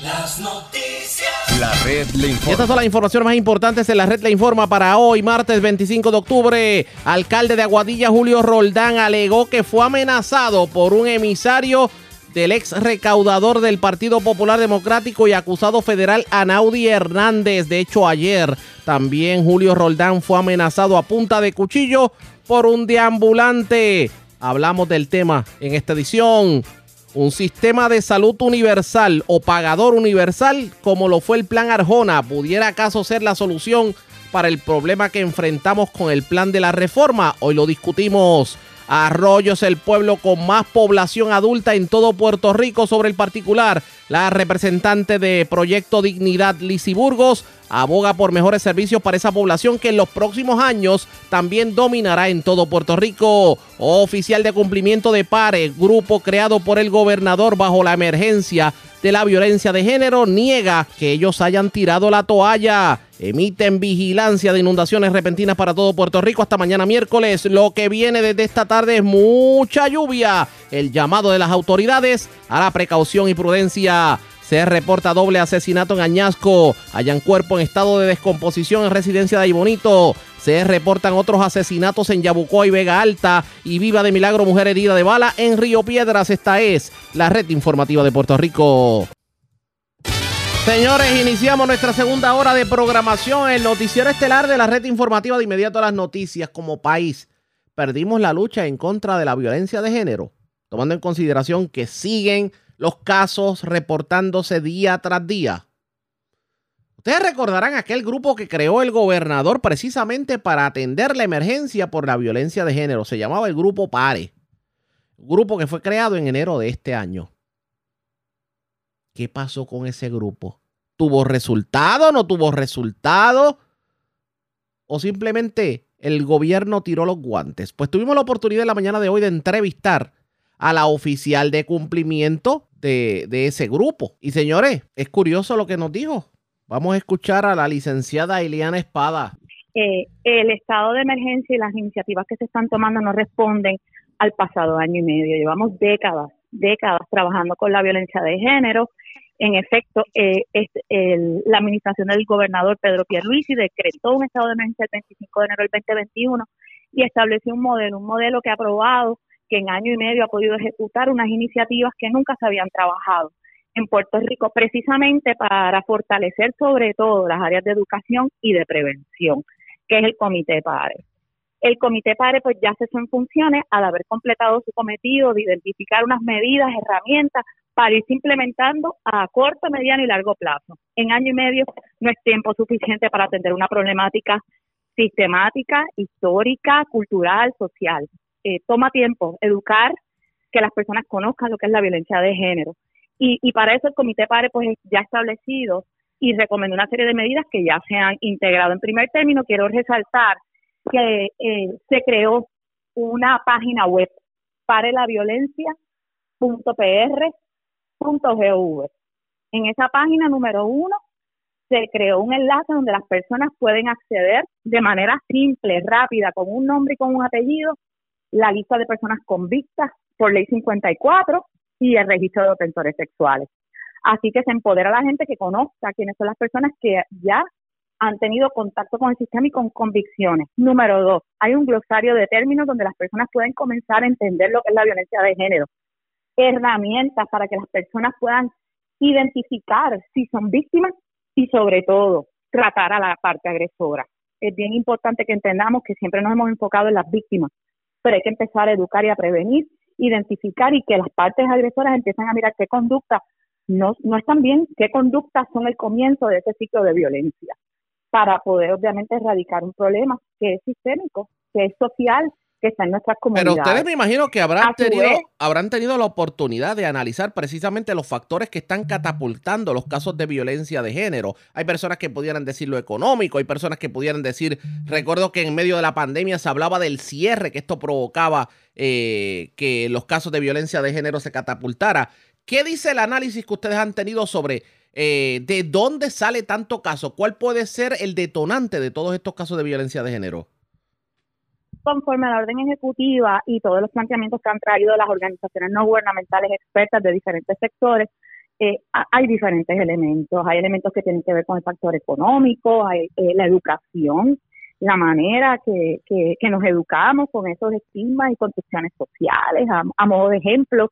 Las noticias. La red le Y informa. estas son las informaciones más importantes en la red le informa para hoy, martes 25 de octubre. Alcalde de Aguadilla, Julio Roldán, alegó que fue amenazado por un emisario del ex recaudador del Partido Popular Democrático y acusado federal Anaudi Hernández. De hecho, ayer también Julio Roldán fue amenazado a punta de cuchillo por un deambulante. Hablamos del tema en esta edición. Un sistema de salud universal o pagador universal, como lo fue el Plan Arjona, pudiera acaso ser la solución para el problema que enfrentamos con el plan de la reforma. Hoy lo discutimos. Arroyo es el pueblo con más población adulta en todo Puerto Rico sobre el particular. La representante de Proyecto Dignidad, Lizzy Burgos, aboga por mejores servicios para esa población que en los próximos años también dominará en todo Puerto Rico. Oficial de cumplimiento de PARE, grupo creado por el gobernador bajo la emergencia de la violencia de género, niega que ellos hayan tirado la toalla. Emiten vigilancia de inundaciones repentinas para todo Puerto Rico hasta mañana miércoles. Lo que viene desde esta tarde es mucha lluvia. El llamado de las autoridades a la precaución y prudencia. Se reporta doble asesinato en Añasco. Hayan cuerpo en estado de descomposición en residencia de Aybonito. Se reportan otros asesinatos en Yabucoa y Vega Alta. Y viva de milagro mujer herida de bala en Río Piedras. Esta es la red informativa de Puerto Rico. Señores, iniciamos nuestra segunda hora de programación. El noticiero estelar de la red informativa de inmediato a las noticias como país. Perdimos la lucha en contra de la violencia de género, tomando en consideración que siguen los casos reportándose día tras día. Ustedes recordarán aquel grupo que creó el gobernador precisamente para atender la emergencia por la violencia de género. Se llamaba el Grupo PARE. Grupo que fue creado en enero de este año. ¿Qué pasó con ese grupo? ¿Tuvo resultado? ¿No tuvo resultado? ¿O simplemente el gobierno tiró los guantes. Pues tuvimos la oportunidad en la mañana de hoy de entrevistar a la oficial de cumplimiento de, ese grupo. Y señores, es curioso lo que nos dijo. Vamos a escuchar a la licenciada Eliana Espada. Eh, el estado de emergencia y las iniciativas que se están tomando no responden al pasado año y medio. Llevamos décadas, décadas trabajando con la violencia de género. En efecto, eh, la administración del gobernador Pedro Pierluisi decretó un estado de emergencia el 25 de enero del 2021 y estableció un modelo, un modelo que ha aprobado que en año y medio ha podido ejecutar unas iniciativas que nunca se habían trabajado en Puerto Rico, precisamente para fortalecer sobre todo las áreas de educación y de prevención, que es el Comité PARE. El Comité PARE pues ya se en funciones al haber completado su cometido de identificar unas medidas, herramientas para irse implementando a corto, mediano y largo plazo. En año y medio no es tiempo suficiente para atender una problemática sistemática, histórica, cultural, social. Eh, toma tiempo educar, que las personas conozcan lo que es la violencia de género. Y, y para eso el Comité PARE pues ya establecido y recomendó una serie de medidas que ya se han integrado. En primer término, quiero resaltar que eh, se creó una página web para violencia.pr.gov. En esa página número uno se creó un enlace donde las personas pueden acceder de manera simple, rápida, con un nombre y con un apellido, la lista de personas convictas por ley 54 y el registro de ofensores sexuales. Así que se empodera a la gente que conozca quiénes son las personas que ya han tenido contacto con el sistema y con convicciones. Número dos, hay un glosario de términos donde las personas pueden comenzar a entender lo que es la violencia de género. Herramientas para que las personas puedan identificar si son víctimas y sobre todo tratar a la parte agresora. Es bien importante que entendamos que siempre nos hemos enfocado en las víctimas, pero hay que empezar a educar y a prevenir, identificar y que las partes agresoras empiecen a mirar qué conducta no, no están bien, qué conductas son el comienzo de ese ciclo de violencia para poder obviamente erradicar un problema que es sistémico, que es social, que está en nuestras comunidades. Pero ustedes me imagino que habrán tenido, habrán tenido la oportunidad de analizar precisamente los factores que están catapultando los casos de violencia de género. Hay personas que pudieran decir lo económico, hay personas que pudieran decir, recuerdo que en medio de la pandemia se hablaba del cierre que esto provocaba eh, que los casos de violencia de género se catapultara. ¿Qué dice el análisis que ustedes han tenido sobre eh, ¿de dónde sale tanto caso? ¿Cuál puede ser el detonante de todos estos casos de violencia de género? Conforme a la orden ejecutiva y todos los planteamientos que han traído las organizaciones no gubernamentales expertas de diferentes sectores, eh, hay diferentes elementos. Hay elementos que tienen que ver con el factor económico, hay eh, la educación, la manera que, que, nos educamos con esos estigmas y construcciones sociales. A, modo de ejemplo,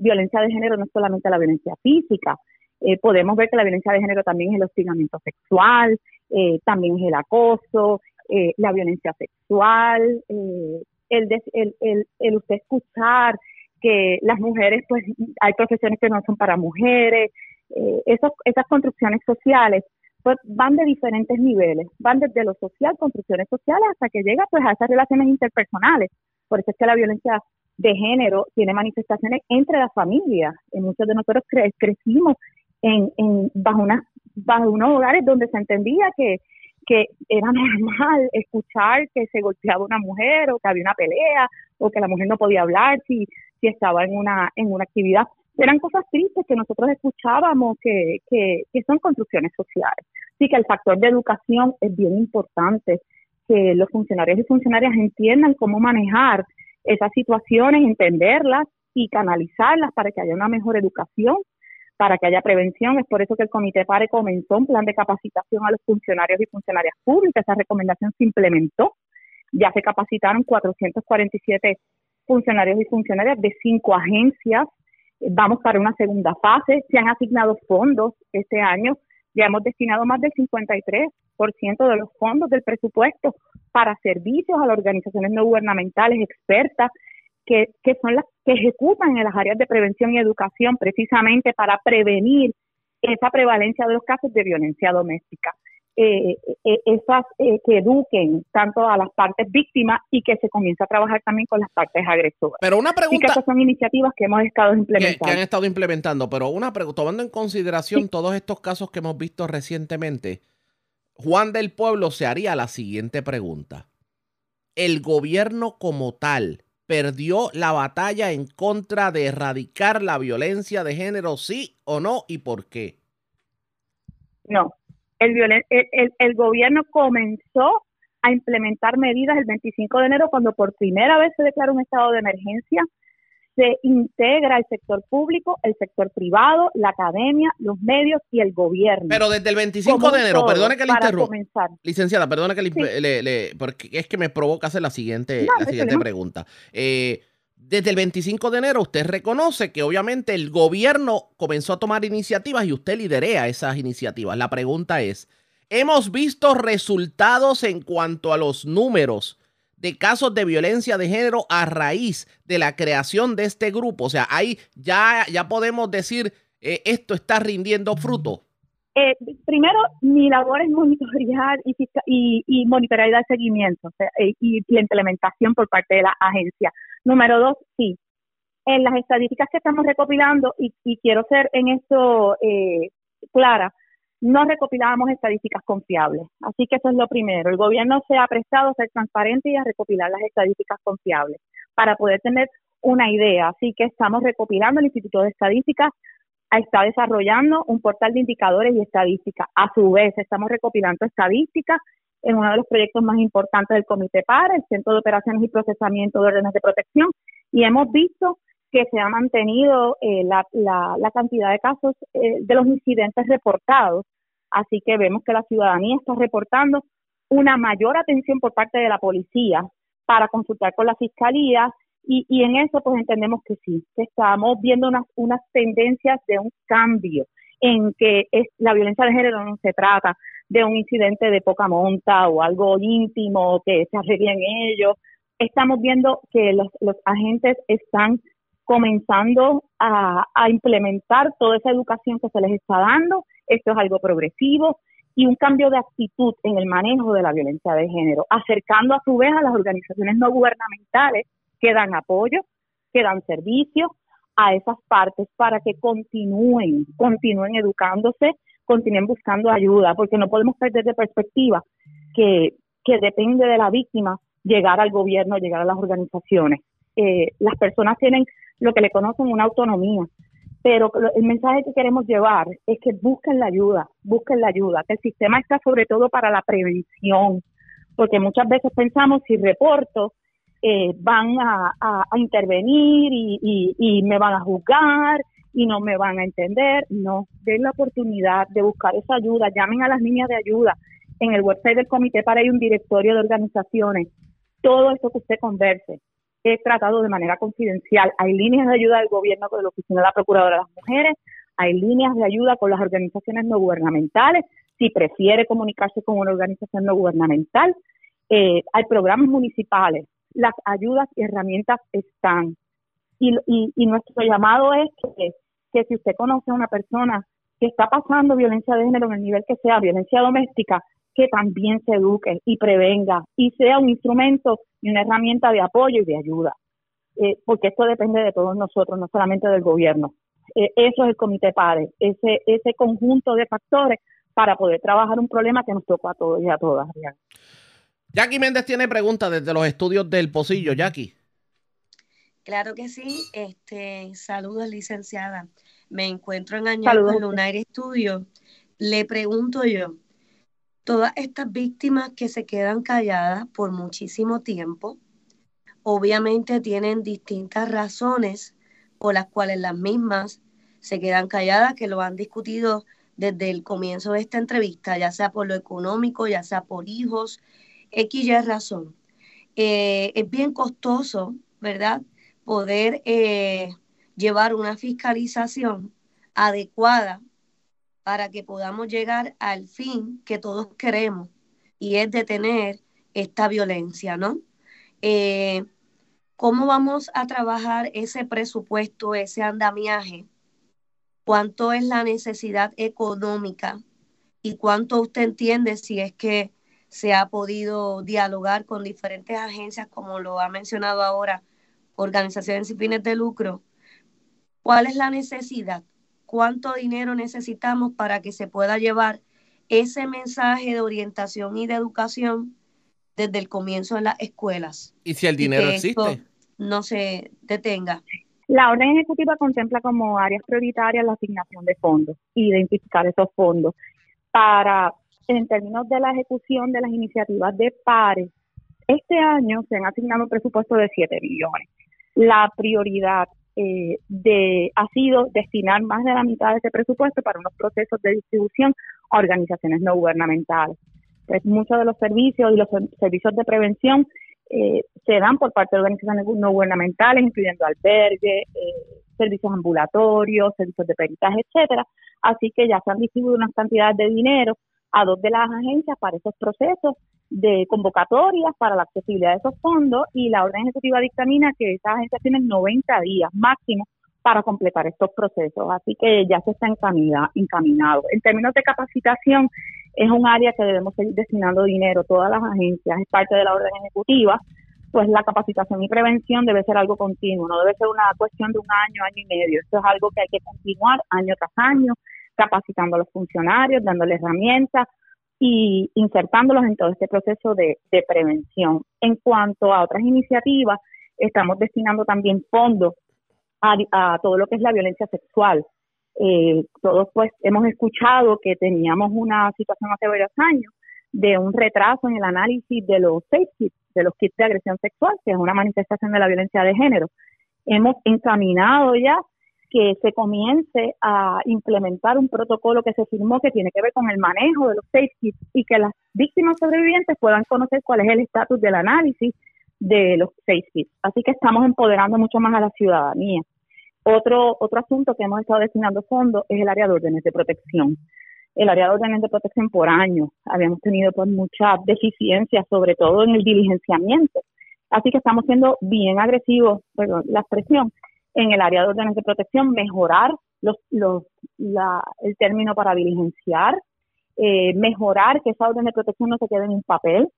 violencia de género no es solamente la violencia física, eh, podemos ver que la violencia de género también es el hostigamiento sexual, eh, también es el acoso, eh, la violencia sexual, el, el, el, el, usted escuchar que las mujeres, pues hay profesiones que no son para mujeres, esos, esas construcciones sociales pues van de diferentes niveles, van desde lo social, construcciones sociales, hasta que llega pues a esas relaciones interpersonales. Por eso es que la violencia de género tiene manifestaciones entre las familias. En muchos de nosotros crecimos en, en bajo, una, bajo unos hogares donde se entendía que, que era normal escuchar que se golpeaba una mujer o que había una pelea o que la mujer no podía hablar si, si estaba en una, en una actividad. Eran cosas tristes que nosotros escuchábamos que, que, que son construcciones sociales. Así que el factor de educación es bien importante, que los funcionarios y funcionarias entiendan cómo manejar esas situaciones, entenderlas y canalizarlas para que haya una mejor educación para que haya prevención. Es por eso que el Comité PARE comenzó un plan de capacitación a los funcionarios y funcionarias públicas. Esa recomendación se implementó. Ya se capacitaron 447 funcionarios y funcionarias de cinco agencias. Vamos para una segunda fase. Se han asignado fondos este año. Ya hemos destinado más del 53% de los fondos del presupuesto para servicios a las organizaciones no gubernamentales expertas que, son las que ejecutan en las áreas de prevención y educación precisamente para prevenir esa prevalencia de los casos de violencia doméstica. Eh, eh, esas eh, que eduquen tanto a las partes víctimas y que se comience a trabajar también con las partes agresoras. Pero una pregunta. que son iniciativas que hemos estado implementando. Que, han estado implementando, pero una pregunta, tomando en consideración todos estos casos que hemos visto recientemente, Juan del Pueblo se haría la siguiente pregunta. el gobierno como tal perdió la batalla en contra de erradicar la violencia de género, sí o no, y por qué? No, el, el, el- el gobierno comenzó a implementar medidas el 25 de enero cuando por primera vez se declara un estado de emergencia. Se integra el sector público, el sector privado, la academia, los medios y el gobierno. Pero desde el 25 Como de enero, perdone que le interrumpa. Licenciada, perdone que le, le- le- porque es que me provoca hacer la siguiente, No, la siguiente pregunta. Eh, desde el 25 de enero usted reconoce que obviamente el gobierno comenzó a tomar iniciativas y usted liderea esas iniciativas. La pregunta es, ¿hemos visto resultados en cuanto a los números de casos de violencia de género a raíz de la creación de este grupo? O sea, ahí ya, ya podemos decir, eh, esto está rindiendo fruto. Eh, primero, mi labor es monitorear y, y, y monitorear y dar seguimiento o sea, eh, y la implementación por parte de la agencia. Número dos, sí. En las estadísticas que estamos recopilando, y, y quiero ser en esto eh, clara, no recopilábamos estadísticas confiables. Así que eso es lo primero. El gobierno se ha prestado a ser transparente y a recopilar las estadísticas confiables para poder tener una idea. Así que estamos recopilando el Instituto de Estadísticas está desarrollando un portal de indicadores y estadísticas. A su vez, estamos recopilando estadísticas en uno de los proyectos más importantes del Comité PAR, el Centro de Operaciones y Procesamiento de Órdenes de Protección, y hemos visto que se ha mantenido eh, la, la, cantidad de casos eh, de los incidentes reportados. Así que vemos que la ciudadanía está reportando una mayor atención por parte de la policía para consultar con la fiscalía y, y en eso pues entendemos que sí, que estamos viendo unas, unas tendencias de un cambio en que es, la violencia de género no se trata de un incidente de poca monta o algo íntimo que se arreglen ellos. Estamos viendo que los, los agentes están comenzando a, implementar toda esa educación que se les está dando. Esto es algo progresivo y un cambio de actitud en el manejo de la violencia de género, acercando a su vez a las organizaciones no gubernamentales que dan apoyo, que dan servicio a esas partes para que continúen, continúen educándose, continúen buscando ayuda, porque no podemos perder de perspectiva que, que depende de la víctima llegar al gobierno, llegar a las organizaciones. Eh, las personas tienen lo que le conocen una autonomía, pero el mensaje que queremos llevar es que busquen la ayuda, busquen la ayuda, que el sistema está sobre todo para la prevención, porque muchas veces pensamos si reporto eh, van a, intervenir y, me van a juzgar y no me van a entender. No, den la oportunidad de buscar esa ayuda, llamen a las líneas de ayuda. En el website del comité para hay un directorio de organizaciones. Todo esto que usted converse es tratado de manera confidencial. Hay líneas de ayuda del gobierno con la Oficina de la Procuradora de las Mujeres, hay líneas de ayuda con las organizaciones no gubernamentales, si prefiere comunicarse con una organización no gubernamental. Eh, hay programas municipales, las ayudas y herramientas están. Y, y, y nuestro llamado es que si usted conoce a una persona que está pasando violencia de género en el nivel que sea, violencia doméstica, que también se eduque y prevenga y sea un instrumento y una herramienta de apoyo y de ayuda. Eh, porque esto depende de todos nosotros, no solamente del gobierno. Eh, eso es el Comité PADE, ese, ese conjunto de factores para poder trabajar un problema que nos toca a todos y a todas. Jackie Méndez tiene preguntas desde los estudios del Pocillo. Jackie. Claro que sí. Este, saludos, licenciada. Me encuentro en Añasco, Saludos. en Lunar Studio. Le pregunto yo, todas estas víctimas que se quedan calladas por muchísimo tiempo, obviamente tienen distintas razones por las cuales las mismas se quedan calladas, que lo han discutido desde el comienzo de esta entrevista, ya sea por lo económico, ya sea por hijos, X y razón. Eh, es bien costoso, ¿verdad? Poder eh, llevar una fiscalización adecuada para que podamos llegar al fin que todos queremos y es detener esta violencia, ¿no? Eh, ¿Cómo vamos a trabajar ese presupuesto, ese andamiaje? ¿Cuánto es la necesidad económica? ¿Y cuánto usted entiende si es que se ha podido dialogar con diferentes agencias, como lo ha mencionado ahora, organizaciones sin fines de lucro? ¿Cuál es la necesidad? ¿Cuánto dinero necesitamos para que se pueda llevar ese mensaje de orientación y de educación desde el comienzo de las escuelas. ¿Y si el dinero que esto existe? no se detenga. La orden ejecutiva contempla como áreas prioritarias la asignación de fondos, identificar esos fondos para, en términos de la ejecución de las iniciativas de pares, este año se han asignado un presupuesto de 7 millones. La prioridad eh, de, ha sido destinar más de la mitad de ese presupuesto para unos procesos de distribución a organizaciones no gubernamentales. Pues muchos de los servicios y los ser- servicios de prevención eh, se dan por parte de organizaciones no gubernamentales, incluyendo albergues, eh, servicios ambulatorios, servicios de peritaje, etcétera. Así que ya se han distribuido unas cantidades de dinero a dos de las agencias para esos procesos de convocatorias para la accesibilidad de esos fondos y la orden ejecutiva dictamina que esas agencias tienen 90 días máximo para completar estos procesos. Así que ya se está encamina- encaminado. En términos de capacitación, es un área que debemos seguir destinando dinero, todas las agencias, es parte de la orden ejecutiva, pues la capacitación y prevención debe ser algo continuo, no debe ser una cuestión de un año, año y medio. Esto es algo que hay que continuar año tras año, capacitando a los funcionarios, dándoles herramientas y insertándolos en todo este proceso de, prevención. En cuanto a otras iniciativas, estamos destinando también fondos a, todo lo que es la violencia sexual. Eh, todos pues hemos escuchado que teníamos una situación hace varios años de un retraso en el análisis de los safe kits, de los kits de agresión sexual, que es una manifestación de la violencia de género. Hemos encaminado ya que se comience a implementar un protocolo que se firmó que tiene que ver con el manejo de los safe kits y que las víctimas sobrevivientes puedan conocer cuál es el estatus del análisis de los safe kits. Así que estamos empoderando mucho más a la ciudadanía. Otro, otro asunto que hemos estado destinando fondos es el área de órdenes de protección. El área de órdenes de protección por año. Habíamos tenido pues muchas deficiencias, sobre todo en el diligenciamiento. Así que estamos siendo bien agresivos, perdón, la expresión, en el área de órdenes de protección, mejorar los, los, la, el término para diligenciar, eh, mejorar que esa orden de protección no se quede en un papel,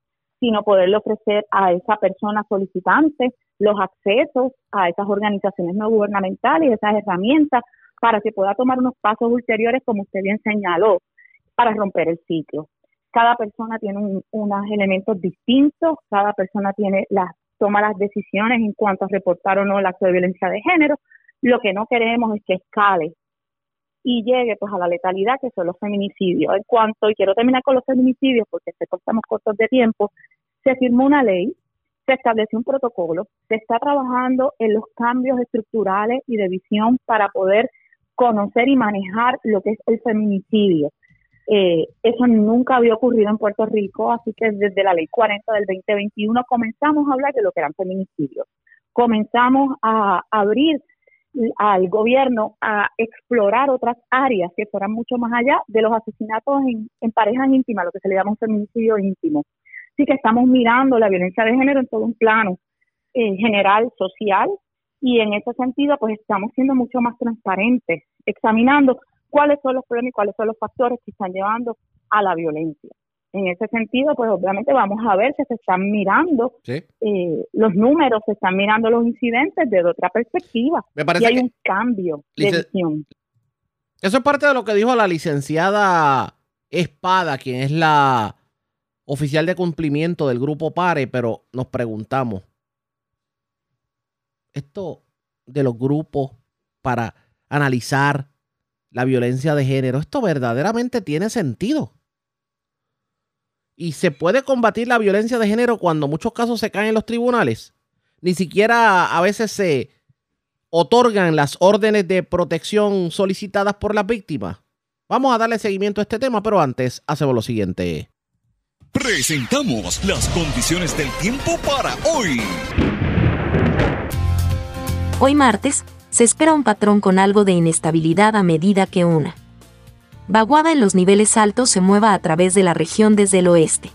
sino poderle ofrecer a esa persona solicitante los accesos a esas organizaciones no gubernamentales, esas herramientas, para que pueda tomar unos pasos ulteriores, como usted bien señaló, para romper el ciclo. Cada persona tiene un- unos elementos distintos, cada persona tiene las toma las decisiones en cuanto a reportar o no el acto de violencia de género. Lo que no queremos es que escale y llegue pues a la letalidad que son los feminicidios. En cuanto, y quiero terminar con los feminicidios porque sé que estamos cortos de tiempo, se firmó una ley, se estableció un protocolo, se está trabajando en los cambios estructurales y de visión para poder conocer y manejar lo que es el feminicidio. Eh, eso nunca había ocurrido en Puerto Rico, así que desde la ley 40 del 2021 comenzamos a hablar de lo que eran feminicidios. Comenzamos a abrir al gobierno a explorar otras áreas que fueran mucho más allá de los asesinatos en, parejas íntimas, lo que se le llama un feminicidio íntimo. Así que estamos mirando la violencia de género en todo un plano eh, general, social, y en ese sentido pues estamos siendo mucho más transparentes, examinando cuáles son los problemas y cuáles son los factores que están llevando a la violencia. En ese sentido, pues obviamente vamos a ver que se están mirando Sí. eh, los números, se están mirando los incidentes desde otra perspectiva. Me parece y hay que- un cambio de visión. Eso es parte de lo que dijo la licenciada Espada, quien es la oficial de cumplimiento del grupo PARE, pero nos preguntamos, esto de los grupos para analizar la violencia de género, ¿esto verdaderamente tiene sentido? ¿Y se puede combatir la violencia de género cuando muchos casos se caen en los tribunales? Ni siquiera a veces se otorgan las órdenes de protección solicitadas por las víctimas. Vamos a darle seguimiento a este tema, pero antes hacemos lo siguiente. Presentamos las condiciones del tiempo para hoy. Hoy martes, se espera un patrón con algo de inestabilidad a medida que una vaguada en los niveles altos se mueva a través de la región desde el oeste.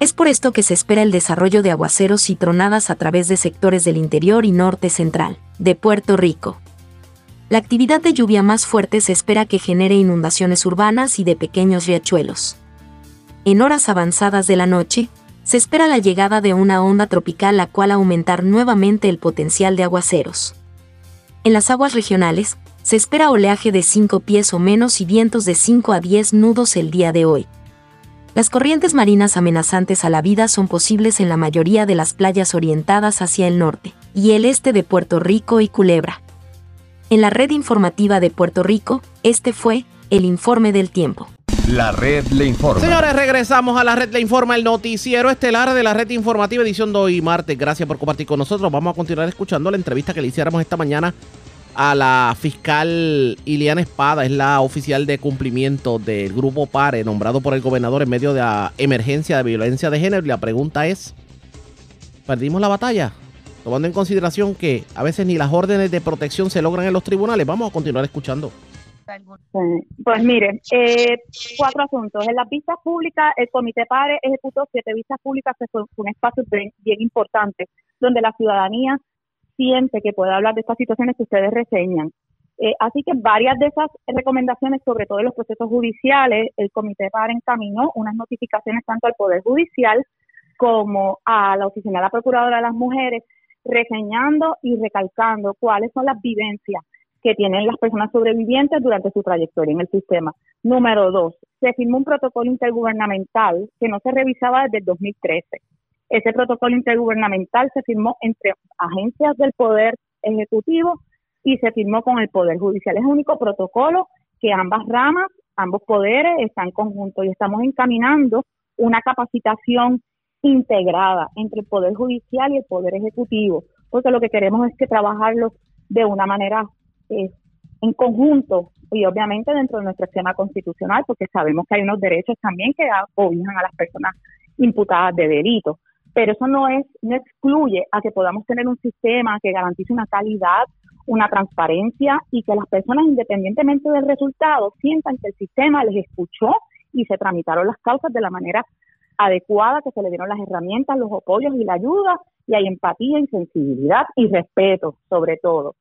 Es por esto que se espera el desarrollo de aguaceros y tronadas a través de sectores del interior y norte central de Puerto Rico. La actividad de lluvia más fuerte se espera que genere inundaciones urbanas y de pequeños riachuelos. En horas avanzadas de la noche, se espera la llegada de una onda tropical la cual aumentar nuevamente el potencial de aguaceros. En las aguas regionales, se espera oleaje de 5 pies o menos y vientos de 5 a 10 nudos el día de hoy. Las corrientes marinas amenazantes a la vida son posibles en la mayoría de las playas orientadas hacia el norte y el este de Puerto Rico y Culebra. En la red informativa de Puerto Rico, este fue el informe del tiempo. La red le informa. Señores, regresamos a la red le informa, el noticiero estelar de la red informativa edición de hoy martes. Gracias por compartir con nosotros. Vamos a continuar escuchando la entrevista que le hiciéramos esta mañana a la fiscal Iliana Espada, es la oficial de cumplimiento del grupo PARE, nombrado por el gobernador en medio de la emergencia de violencia de género. Y la pregunta es, ¿perdimos la batalla? Tomando en consideración que a veces ni las órdenes de protección se logran en los tribunales, vamos a continuar escuchando. Pues mire, eh, cuatro asuntos. En las vistas públicas, el Comité PARE ejecutó siete vistas públicas, que fue un espacio bien, importante, donde la ciudadanía siente que puede hablar de estas situaciones que ustedes reseñan. Eh, así que varias de esas recomendaciones, sobre todo en los procesos judiciales, el Comité PARE encaminó unas notificaciones tanto al Poder Judicial como a la Oficina de la Procuradora de las Mujeres, reseñando y recalcando cuáles son las vivencias que tienen las personas sobrevivientes durante su trayectoria en el sistema. Número dos, se firmó un protocolo intergubernamental que no se revisaba desde el 2013. Ese protocolo intergubernamental se firmó entre agencias del Poder Ejecutivo y se firmó con el Poder Judicial. Es el único protocolo que ambas ramas, ambos poderes están conjuntos y estamos encaminando una capacitación integrada entre el Poder Judicial y el Poder Ejecutivo, porque lo que queremos es que trabajarlo de una manera eh, en conjunto y obviamente dentro de nuestro esquema constitucional, porque sabemos que hay unos derechos también que obligan a las personas imputadas de delitos. Pero eso no es, no excluye a que podamos tener un sistema que garantice una calidad, una transparencia y que las personas, independientemente del resultado, sientan que el sistema les escuchó y se tramitaron las causas de la manera adecuada, que se le dieron las herramientas, los apoyos y la ayuda, y hay empatía y sensibilidad y respeto, sobre todo.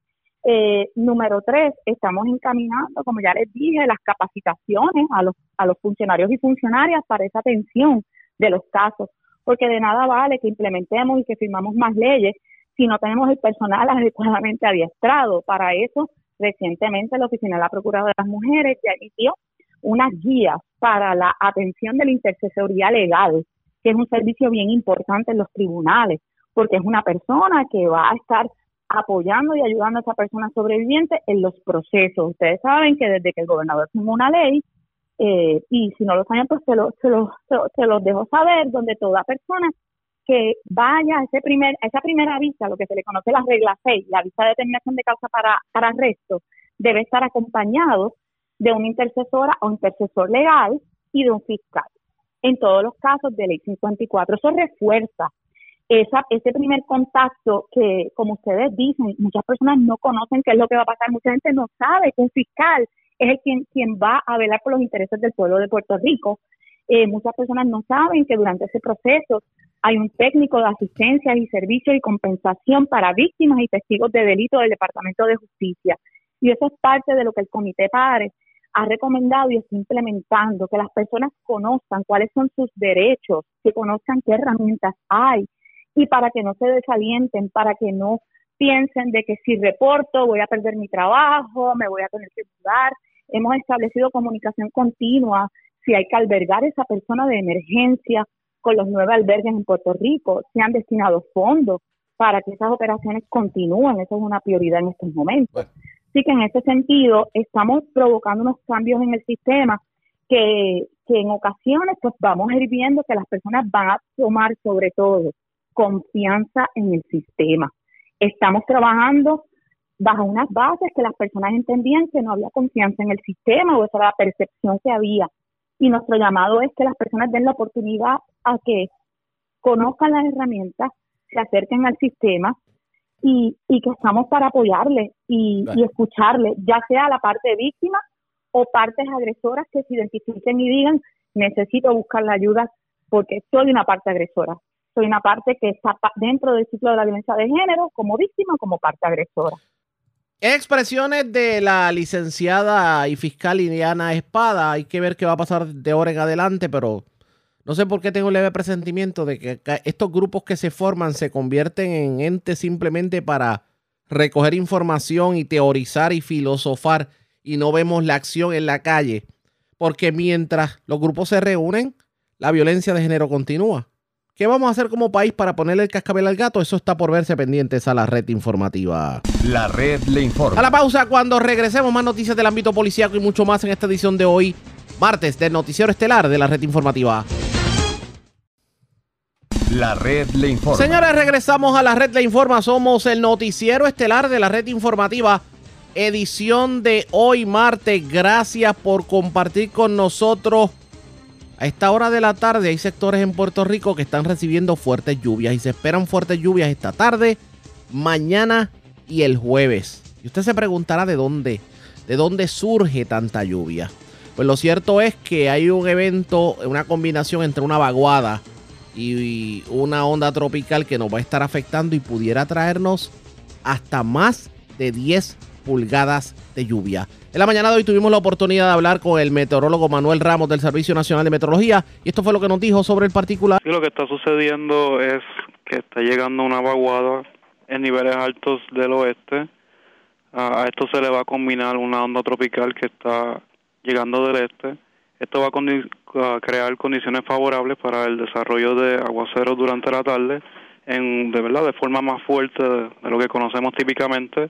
Eh, número tres, estamos encaminando, como ya les dije, las capacitaciones a los, a los funcionarios y funcionarias para esa atención de los casos, porque de nada vale que implementemos y que firmamos más leyes si no tenemos el personal adecuadamente adiestrado. Para eso, recientemente la Oficina de la Procuradora de las Mujeres ya emitió unas guías para la atención de la intercesoría legal, que es un servicio bien importante en los tribunales, porque es una persona que va a estar apoyando y ayudando a esa persona sobreviviente en los procesos. Ustedes saben que desde que el gobernador firmó una ley, eh, y si no lo saben, pues se, lo, se, lo, se, los dejo saber, donde toda persona que vaya a, ese primer, a esa primera vista, lo que se le conoce la regla 6, la vista de determinación de causa para, para arresto, debe estar acompañado de una intercesora o intercesor legal y de un fiscal. En todos los casos de ley 54, eso refuerza esa, ese primer contacto que, como ustedes dicen, muchas personas no conocen qué es lo que va a pasar, mucha gente no sabe que un fiscal es el quien, quien va a velar por los intereses del pueblo de Puerto Rico. Eh, muchas personas no saben que durante ese proceso hay un técnico de asistencia y servicio y compensación para víctimas y testigos de delito del Departamento de Justicia. Y eso es parte de lo que el Comité PARE ha recomendado y está implementando, que las personas conozcan cuáles son sus derechos, que conozcan qué herramientas hay, y para que no se desalienten, para que no piensen de que si reporto voy a perder mi trabajo, me voy a tener que mudar. Hemos establecido comunicación continua, si hay que albergar esa persona de emergencia con los nueve albergues en Puerto Rico, se han destinado fondos para que esas operaciones continúen, eso es una prioridad en estos momentos. Así que en ese sentido estamos provocando unos cambios en el sistema que, que en ocasiones pues vamos a ir viendo que las personas van a tomar sobre todo confianza en el sistema. Estamos trabajando bajo unas bases que las personas entendían que no había confianza en el sistema o esa era la percepción que había. Y nuestro llamado es que las personas den la oportunidad a que conozcan las herramientas, se acerquen al sistema y, y que estamos para apoyarle y, y escucharle, ya sea la parte víctima o partes agresoras que se identifiquen y digan, necesito buscar la ayuda porque soy una parte agresora soy una parte que está dentro del ciclo de la violencia de género como víctima como parte agresora. Expresiones de la licenciada y fiscal Indiana Espada. Hay que ver qué va a pasar de ahora en adelante, pero no sé por qué tengo un leve presentimiento de que estos grupos que se forman se convierten en entes simplemente para recoger información y teorizar y filosofar y no vemos la acción en la calle. Porque mientras los grupos se reúnen, la violencia de género continúa. ¿Qué vamos a hacer como país para ponerle el cascabel al gato? Eso está por verse pendientes a la red informativa. La red le informa. A la pausa, cuando regresemos, más noticias del ámbito policíaco y mucho más en esta edición de hoy, martes, del Noticiero Estelar de la red informativa. La red le informa. Señores, regresamos a la red le informa. Somos el Noticiero Estelar de la red informativa. Edición de hoy, martes. Gracias por compartir con nosotros. A esta hora de la tarde hay sectores en Puerto Rico que están recibiendo fuertes lluvias y se esperan fuertes lluvias esta tarde, mañana y el jueves. Y usted se preguntará de dónde, de dónde surge tanta lluvia. Pues lo cierto es que hay un evento, una combinación entre una vaguada y una onda tropical que nos va a estar afectando y pudiera traernos hasta más de 10 pulgadas de lluvia. En la mañana de hoy tuvimos la oportunidad de hablar con el meteorólogo Manuel Ramos del Servicio Nacional de Meteorología y esto fue lo que nos dijo sobre el particular. Sí, lo que está sucediendo es que está llegando una vaguada en niveles altos del oeste. a esto se le va a combinar una onda tropical que está llegando del este. Esto va a, crear condiciones favorables para el desarrollo de aguaceros durante la tarde, en de verdad de forma más fuerte de lo que conocemos típicamente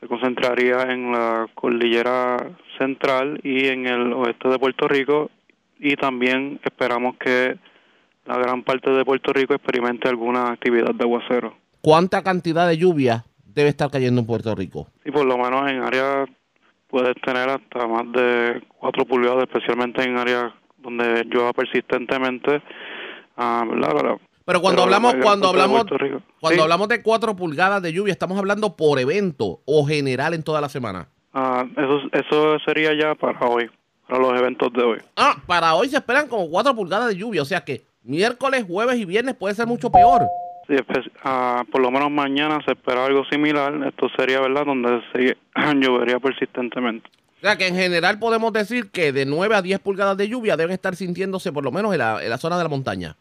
se concentraría en la cordillera central y en el oeste de Puerto Rico y también esperamos que la gran parte de Puerto Rico experimente alguna actividad de aguacero. ¿Cuánta cantidad de lluvia debe estar cayendo en Puerto Rico? Y por lo menos en áreas puedes tener hasta más de 4 pulgadas, especialmente en áreas donde llueva persistentemente. ah, ¿verdad? Pero- Pero cuando pero hablamos, cuando hablamos, cuando Sí. hablamos de 4 pulgadas de lluvia, estamos hablando por evento o general en toda la semana. Ah, eso, eso sería ya para hoy, para los eventos de hoy. Ah, para hoy se esperan como 4 pulgadas de lluvia, o sea que miércoles, jueves y viernes puede ser mucho peor. Sí, espe- ah, por lo menos mañana se espera algo similar. Esto sería, ¿verdad?, donde se llovería persistentemente. O sea que en general podemos decir que de 9 a 10 pulgadas de lluvia deben estar sintiéndose por lo menos en la, en la zona de la montaña.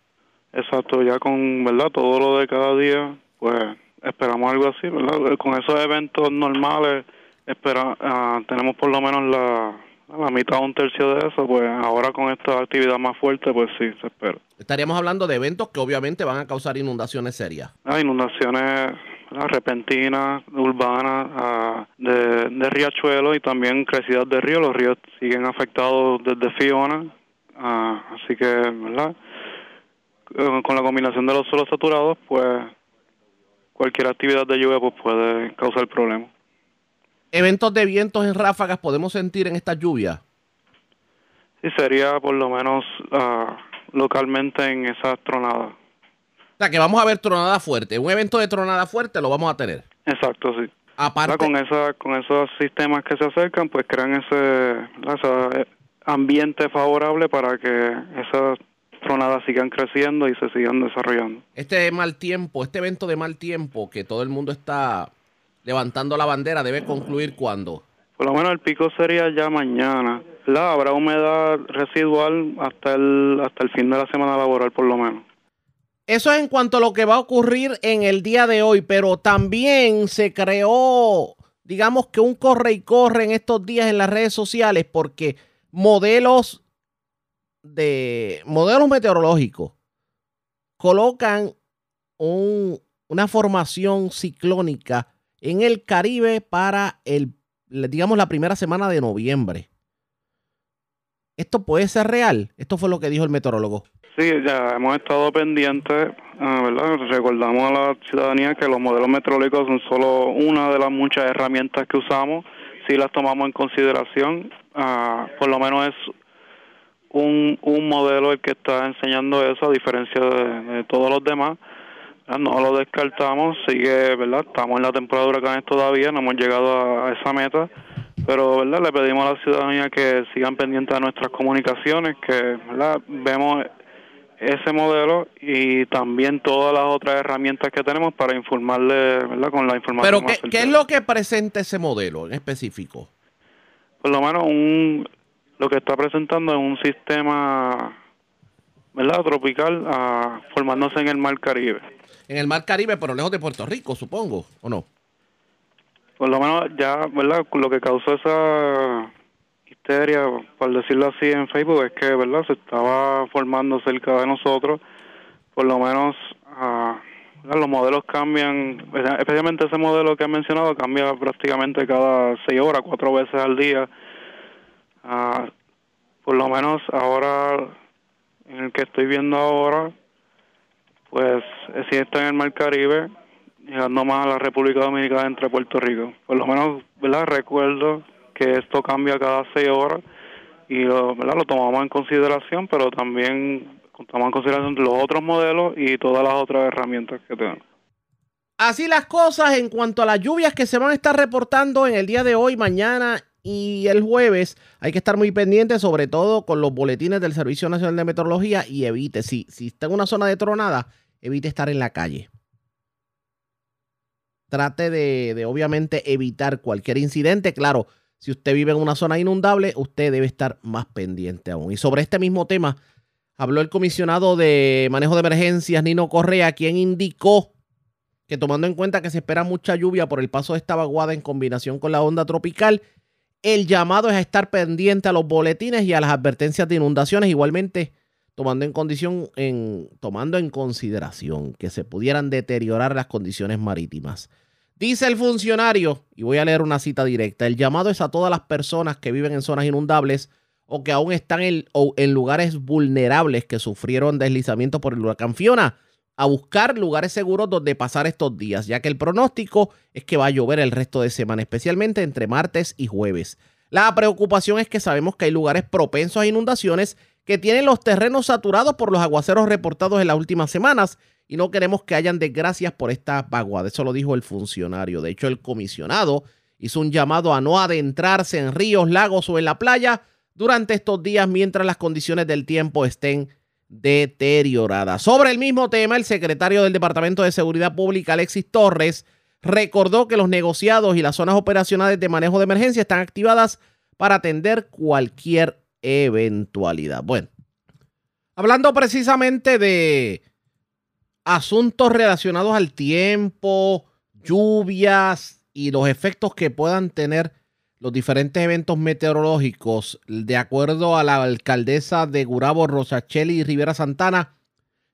Exacto, ya con, ¿verdad?, todo lo de cada día, pues esperamos algo así, ¿verdad? Con esos eventos normales, espera, ah, tenemos por lo menos la, la mitad o un tercio de eso, pues ahora con esta actividad más fuerte, pues sí, se espera. Estaríamos hablando de eventos que obviamente van a causar inundaciones serias. Ah, inundaciones repentinas, urbanas, ah, de, de riachuelos y también crecidas de ríos. Los ríos siguen afectados desde Fiona, ah, así que, ¿verdad? Eh, Con la combinación de los suelos saturados, pues cualquier actividad de lluvia pues puede causar problemas. Eventos de vientos en ráfagas podemos sentir en esta lluvia. Y sería por lo menos ah, localmente en esas tronadas. O sea que vamos a ver tronada fuerte. Un evento de tronada fuerte lo vamos a tener. Exacto, sí. Aparte, con esa con esos sistemas que se acercan pues crean ese, ese, eh, ambiente favorable para que esas tronadas sigan creciendo y se sigan desarrollando este mal tiempo, este evento de mal tiempo que todo el mundo está levantando la bandera debe concluir cuando. por lo menos el pico sería ya mañana ¿verdad? habrá humedad residual hasta el hasta el fin de la semana laboral por lo menos Eso es en cuanto a lo que va a ocurrir en el día de hoy, pero también se creó, digamos que un corre y corre en estos días en las redes sociales porque modelos de modelos meteorológicos colocan un- una formación ciclónica en el Caribe para el, digamos, la primera semana de noviembre. ¿Esto puede ser real? Esto fue lo que dijo el meteorólogo. Sí, ya hemos estado pendientes, ah, ¿verdad? Recordamos a la ciudadanía que los modelos meteorológicos son solo una de las muchas herramientas que usamos, si las tomamos en consideración, ah, por lo menos es un, un modelo el que está enseñando eso, a diferencia de, de todos los demás. Ah, No lo descartamos, sigue, ¿verdad? Estamos en la temporada de huracanes todavía, no hemos llegado a, a esa meta, pero, ¿verdad? Le pedimos a la ciudadanía que sigan pendientes de nuestras comunicaciones, que, ¿verdad? Vemos ese modelo y también todas las otras herramientas que tenemos para informarle, ¿verdad? Con la información Pero, más ¿qué, qué es lo que presenta ese modelo en específico? por lo menos un lo que está presentando es un sistema verdad tropical ah, formándose en el mar Caribe En el Mar Caribe, pero lejos de Puerto Rico, supongo, ¿o no? por lo menos ya verdad lo que causó esa histeria, por decirlo así, en Facebook es que, ¿verdad? Se estaba formando cerca de nosotros, por lo menos ah, los modelos cambian, especialmente ese modelo que ha mencionado, cambia prácticamente cada seis horas, cuatro veces al día. Ah, por lo menos ahora, en el que estoy viendo ahora, pues si está en el Mar Caribe, llegando más a la República Dominicana entre Puerto Rico. Por lo menos, ¿verdad? Recuerdo que esto cambia cada seis horas y lo, lo tomamos en consideración, pero también tomamos en consideración los otros modelos y todas las otras herramientas que tenemos. Así las cosas en cuanto a las lluvias que se van a estar reportando en el día de hoy, mañana y el jueves. Hay que estar muy pendiente, sobre todo con los boletines del Servicio Nacional de Meteorología y evite, si, si está en una zona de tronada, evite estar en la calle. Trate de, de obviamente evitar cualquier incidente. Claro, si usted vive en una zona inundable, usted debe estar más pendiente aún. Y sobre este mismo tema, habló el comisionado de manejo de emergencias, Nino Correa, quien indicó que tomando en cuenta que se espera mucha lluvia por el paso de esta vaguada en combinación con la onda tropical, el llamado es a estar pendiente a los boletines y a las advertencias de inundaciones, igualmente tomando en condición en tomando en consideración que se pudieran deteriorar las condiciones marítimas. Dice el funcionario, y voy a leer una cita directa, el llamado es a todas las personas que viven en zonas inundables o que aún están en, en lugares vulnerables que sufrieron deslizamiento por el huracán Fiona a buscar lugares seguros donde pasar estos días, ya que el pronóstico es que va a llover el resto de semana, especialmente entre martes y jueves. La preocupación es que sabemos que hay lugares propensos a inundaciones que tienen los terrenos saturados por los aguaceros reportados en las últimas semanas y no queremos que hayan desgracias por esta vaguada. Eso lo dijo el funcionario. De hecho, el comisionado hizo un llamado a no adentrarse en ríos, lagos o en la playa durante estos días mientras las condiciones del tiempo estén deterioradas. Sobre el mismo tema, el secretario del Departamento de Seguridad Pública, Alexis Torres, recordó que los negociados y las zonas operacionales de manejo de emergencia están activadas para atender cualquier eventualidad. Bueno, hablando precisamente de asuntos relacionados al tiempo, lluvias y los efectos que puedan tener los diferentes eventos meteorológicos, de acuerdo a la alcaldesa de Gurabo, Rosacheli Rivera Santana,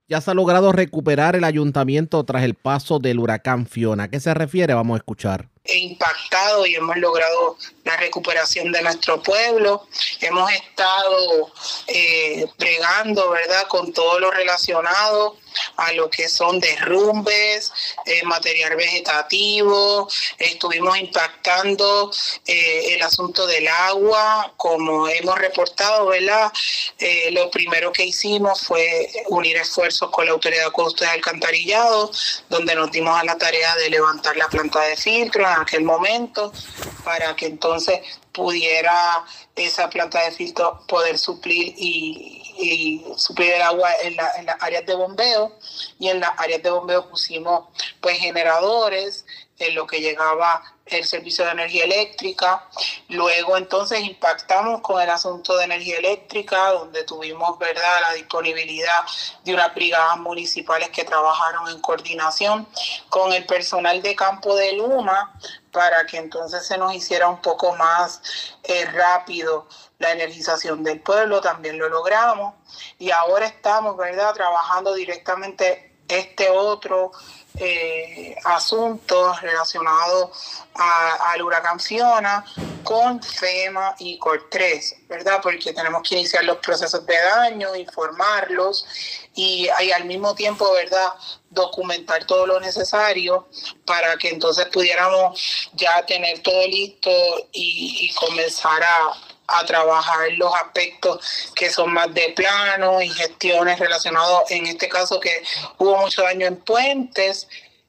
ya se ha logrado recuperar el ayuntamiento tras el paso del huracán Fiona. ¿A qué se refiere? Vamos a escuchar impactado y hemos logrado la recuperación de nuestro pueblo. Hemos estado eh, bregando, ¿verdad?, con todo lo relacionado a lo que son derrumbes, eh, material vegetativo, estuvimos impactando eh, el asunto del agua, como hemos reportado, ¿verdad? Eh, lo primero que hicimos fue unir esfuerzos con la Autoridad de de Alcantarillado, donde nos dimos a la tarea de levantar la planta de filtro en aquel momento, para que entonces pudiera esa planta de filtro poder suplir y, suplir el agua en, las áreas de bombeo. Y en las áreas de bombeo pusimos pues generadores en lo que llegaba el servicio de energía eléctrica. Luego entonces impactamos con el asunto de energía eléctrica, donde tuvimos verdad la disponibilidad de unas brigadas municipales que trabajaron en coordinación con el personal de campo de Luma para que entonces se nos hiciera un poco más eh, rápido la energización del pueblo, también lo logramos. Y ahora estamos, ¿verdad?, trabajando directamente este otro eh, asuntos relacionados al huracán con FEMA y COR3, ¿verdad? Porque tenemos que iniciar los procesos de daño, informarlos y, al mismo tiempo, ¿verdad? Documentar todo lo necesario para que entonces pudiéramos ya tener todo listo y, comenzar a, a trabajar los aspectos que son más de plano y gestiones relacionados, en este caso que hubo mucho daño en puentes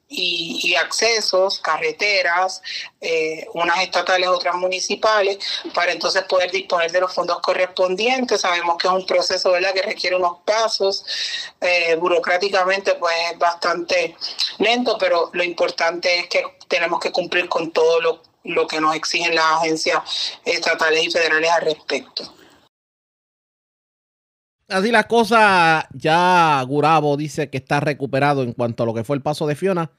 y, accesos, carreteras, eh, unas estatales, otras municipales, para entonces poder disponer de los fondos correspondientes. Sabemos que es un proceso ¿verdad? que requiere unos pasos, eh, burocráticamente pues es bastante lento, pero lo importante es que tenemos que cumplir con todo lo, lo que nos exigen las agencias estatales y federales al respecto. Así la cosa, ya Gurabo dice que está recuperado en cuanto a lo que fue el paso de Fiona.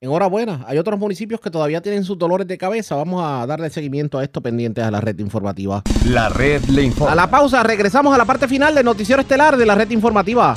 Enhorabuena. Hay otros municipios que todavía tienen sus dolores de cabeza. Vamos a darle seguimiento a esto pendientes a la red informativa. La red le informa. A la pausa, regresamos a la parte final del noticiero estelar de la red informativa.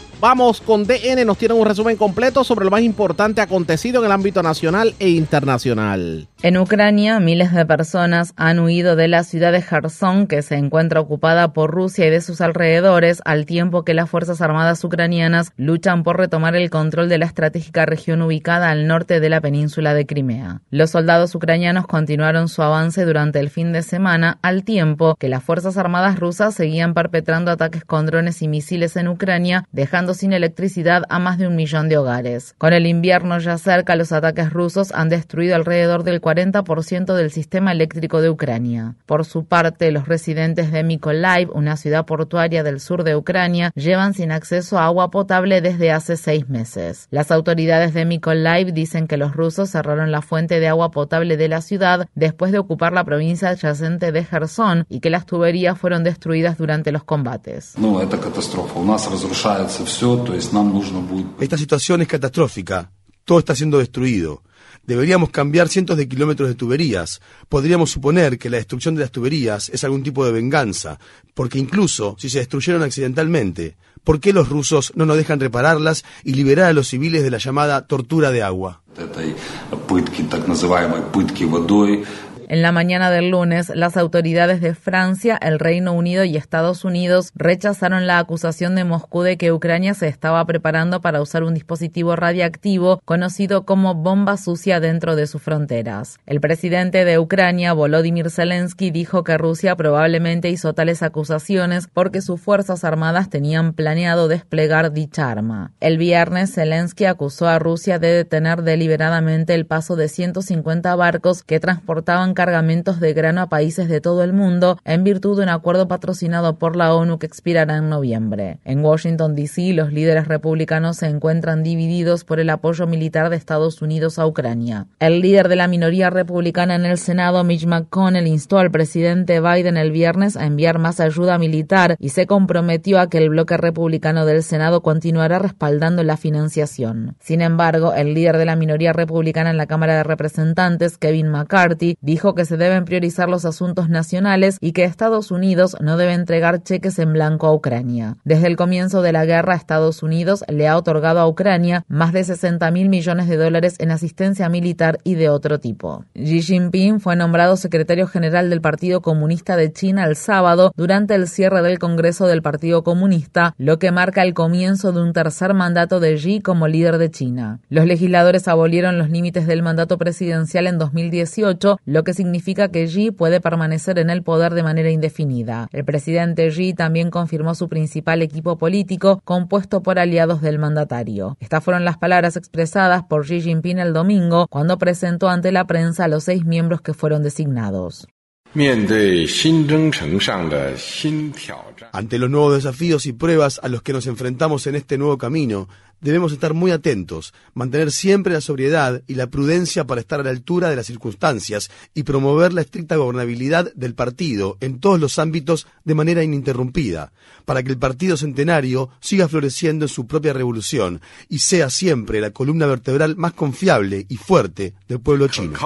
Vamos con DN, nos tienen un resumen completo sobre lo más importante acontecido en el ámbito nacional e internacional. En Ucrania, miles de personas han huido de la ciudad de Kherson, que se encuentra ocupada por Rusia y de sus alrededores, al tiempo que las Fuerzas Armadas ucranianas luchan por retomar el control de la estratégica región ubicada al norte de la península de Crimea. Los soldados ucranianos continuaron su avance durante el fin de semana, al tiempo que las Fuerzas Armadas rusas seguían perpetrando ataques con drones y misiles en Ucrania, dejando sin electricidad a más de un millón de hogares. Con el invierno ya cerca, los ataques rusos han destruido alrededor del 40% del sistema eléctrico de Ucrania. Por su parte, los residentes de Mykolaiv, una ciudad portuaria del sur de Ucrania, llevan sin acceso a agua potable desde hace seis meses. Las autoridades de Mykolaiv dicen que los rusos cerraron la fuente de agua potable de la ciudad después de ocupar la provincia adyacente de Gerson y que las tuberías fueron destruidas durante los combates. Esta situación es catastrófica. Todo está siendo destruido. Deberíamos cambiar cientos de kilómetros de tuberías. Podríamos suponer que la destrucción de las tuberías es algún tipo de venganza, porque incluso si se destruyeron accidentalmente, ¿por qué los rusos no nos dejan repararlas y liberar a los civiles de la llamada tortura de agua? En la mañana del lunes, las autoridades de Francia, el Reino Unido y Estados Unidos rechazaron la acusación de Moscú de que Ucrania se estaba preparando para usar un dispositivo radiactivo conocido como bomba sucia dentro de sus fronteras. El presidente de Ucrania, Volodymyr Zelensky, dijo que Rusia probablemente hizo tales acusaciones porque sus fuerzas armadas tenían planeado desplegar dicha arma. El viernes, Zelensky acusó a Rusia de detener deliberadamente el paso de 150 barcos que transportaban cargamentos de grano a países de todo el mundo en virtud de un acuerdo patrocinado por la ONU que expirará en noviembre. En Washington, D.C., los líderes republicanos se encuentran divididos por el apoyo militar de Estados Unidos a Ucrania. El líder de la minoría republicana en el Senado, Mitch McConnell, instó al presidente Biden el viernes a enviar más ayuda militar y se comprometió a que el bloque republicano del Senado continuará respaldando la financiación. Sin embargo, el líder de la minoría republicana en la Cámara de Representantes, Kevin McCarthy, dijo que se deben priorizar los asuntos nacionales y que Estados Unidos no debe entregar cheques en blanco a Ucrania. Desde el comienzo de la guerra, Estados Unidos le ha otorgado a Ucrania más de 60 mil millones de dólares en asistencia militar y de otro tipo. Xi Jinping fue nombrado secretario general del Partido Comunista de China el sábado durante el cierre del Congreso del Partido Comunista, lo que marca el comienzo de un tercer mandato de Xi como líder de China. Los legisladores abolieron los límites del mandato presidencial en 2018, lo que significa que Xi puede permanecer en el poder de manera indefinida. El presidente Xi también confirmó su principal equipo político, compuesto por aliados del mandatario. Estas fueron las palabras expresadas por Xi Jinping el domingo, cuando presentó ante la prensa a los seis miembros que fueron designados. Ante los nuevos desafíos y pruebas a los que nos enfrentamos en este nuevo camino, debemos estar muy atentos, mantener siempre la sobriedad y la prudencia para estar a la altura de las circunstancias y promover la estricta gobernabilidad del partido en todos los ámbitos de manera ininterrumpida, para que el partido centenario siga floreciendo en su propia revolución y sea siempre la columna vertebral más confiable y fuerte del pueblo chino.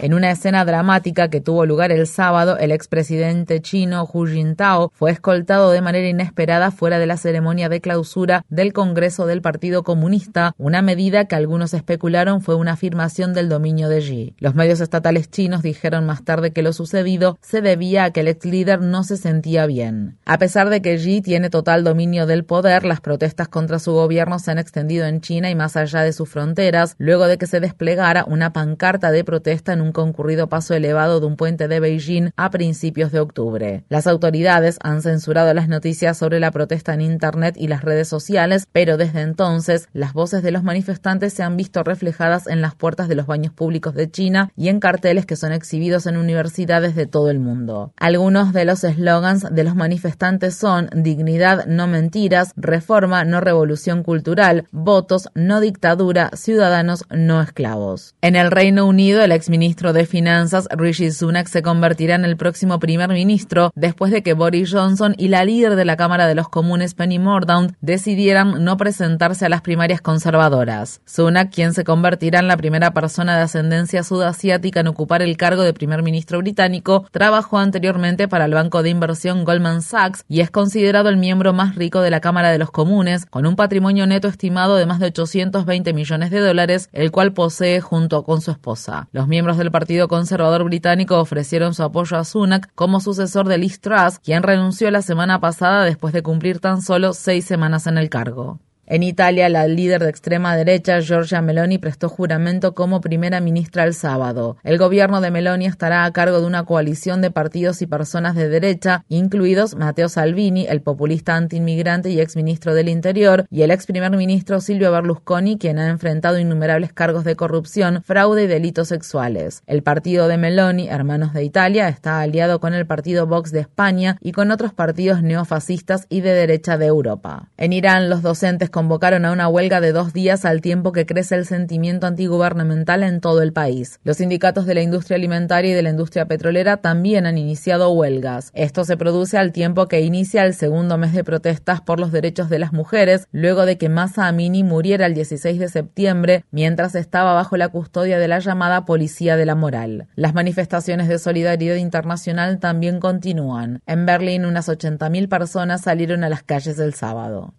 En una escena dramática que tuvo lugar el sábado, el expresidente chino Hu Jintao fue escoltado de manera inesperada fuera de la ceremonia de clausura del Congreso del Partido Comunista, una medida que algunos especularon fue una afirmación del dominio de Xi. Los medios estatales chinos dijeron más tarde que lo sucedido se debía a que el ex líder no se sentía bien. A pesar de que Xi tiene total dominio del poder, las protestas contra su gobierno se han extendido en China y más allá de sus fronteras, luego de que se desplegara una pancarta de protesta en un concurrido paso elevado de un puente de Beijing a principios de octubre. Las autoridades han censurado las noticias sobre la protesta en Internet y las redes sociales, pero desde entonces las voces de los manifestantes se han visto reflejadas en las puertas de los baños públicos de China y en carteles que son exhibidos en universidades de todo el mundo. Algunos de los eslogans de los manifestantes son dignidad, no mentiras, reforma, no revolución cultural, votos, no dictadura, ciudadanos, no esclavos. En el Reino Unido, el exministro de Finanzas, Rishi Sunak, se convertirá en el próximo primer ministro después de que Boris Johnson y la líder de la Cámara de los Comunes, Penny Mordaunt, decidieran no presentarse a las primarias conservadoras. Sunak, quien se convertirá en la primera persona de ascendencia sudasiática en ocupar el cargo de primer ministro británico, trabajó anteriormente para el banco de inversión Goldman Sachs y es considerado el miembro más rico de la Cámara de los Comunes, con un patrimonio neto estimado de más de 820 millones de dólares, el cual posee junto con su esposa. Los miembros del Partido Conservador Británico ofrecieron su apoyo a Sunak como sucesor de Liz Truss, quien renunció la semana pasada después de cumplir tan solo seis semanas en el cargo. En Italia, la líder de extrema derecha, Giorgia Meloni, prestó juramento como primera ministra el sábado. El gobierno de Meloni estará a cargo de una coalición de partidos y personas de derecha, incluidos Matteo Salvini, el populista antiinmigrante y exministro del Interior, y el ex primer ministro Silvio Berlusconi, quien ha enfrentado innumerables cargos de corrupción, fraude y delitos sexuales. El partido de Meloni, Hermanos de Italia, está aliado con el partido Vox de España y con otros partidos neofascistas y de derecha de Europa. En Irán, los docentes convocaron a una huelga de dos días al tiempo que crece el sentimiento antigubernamental en todo el país. Los sindicatos de la industria alimentaria y de la industria petrolera también han iniciado huelgas. Esto se produce al tiempo que inicia el segundo mes de protestas por los derechos de las mujeres, luego de que Masa Amini muriera el 16 de septiembre mientras estaba bajo la custodia de la llamada Policía de la Moral. Las manifestaciones de solidaridad internacional también continúan. En Berlín, unas 80.000 personas salieron a las calles el sábado.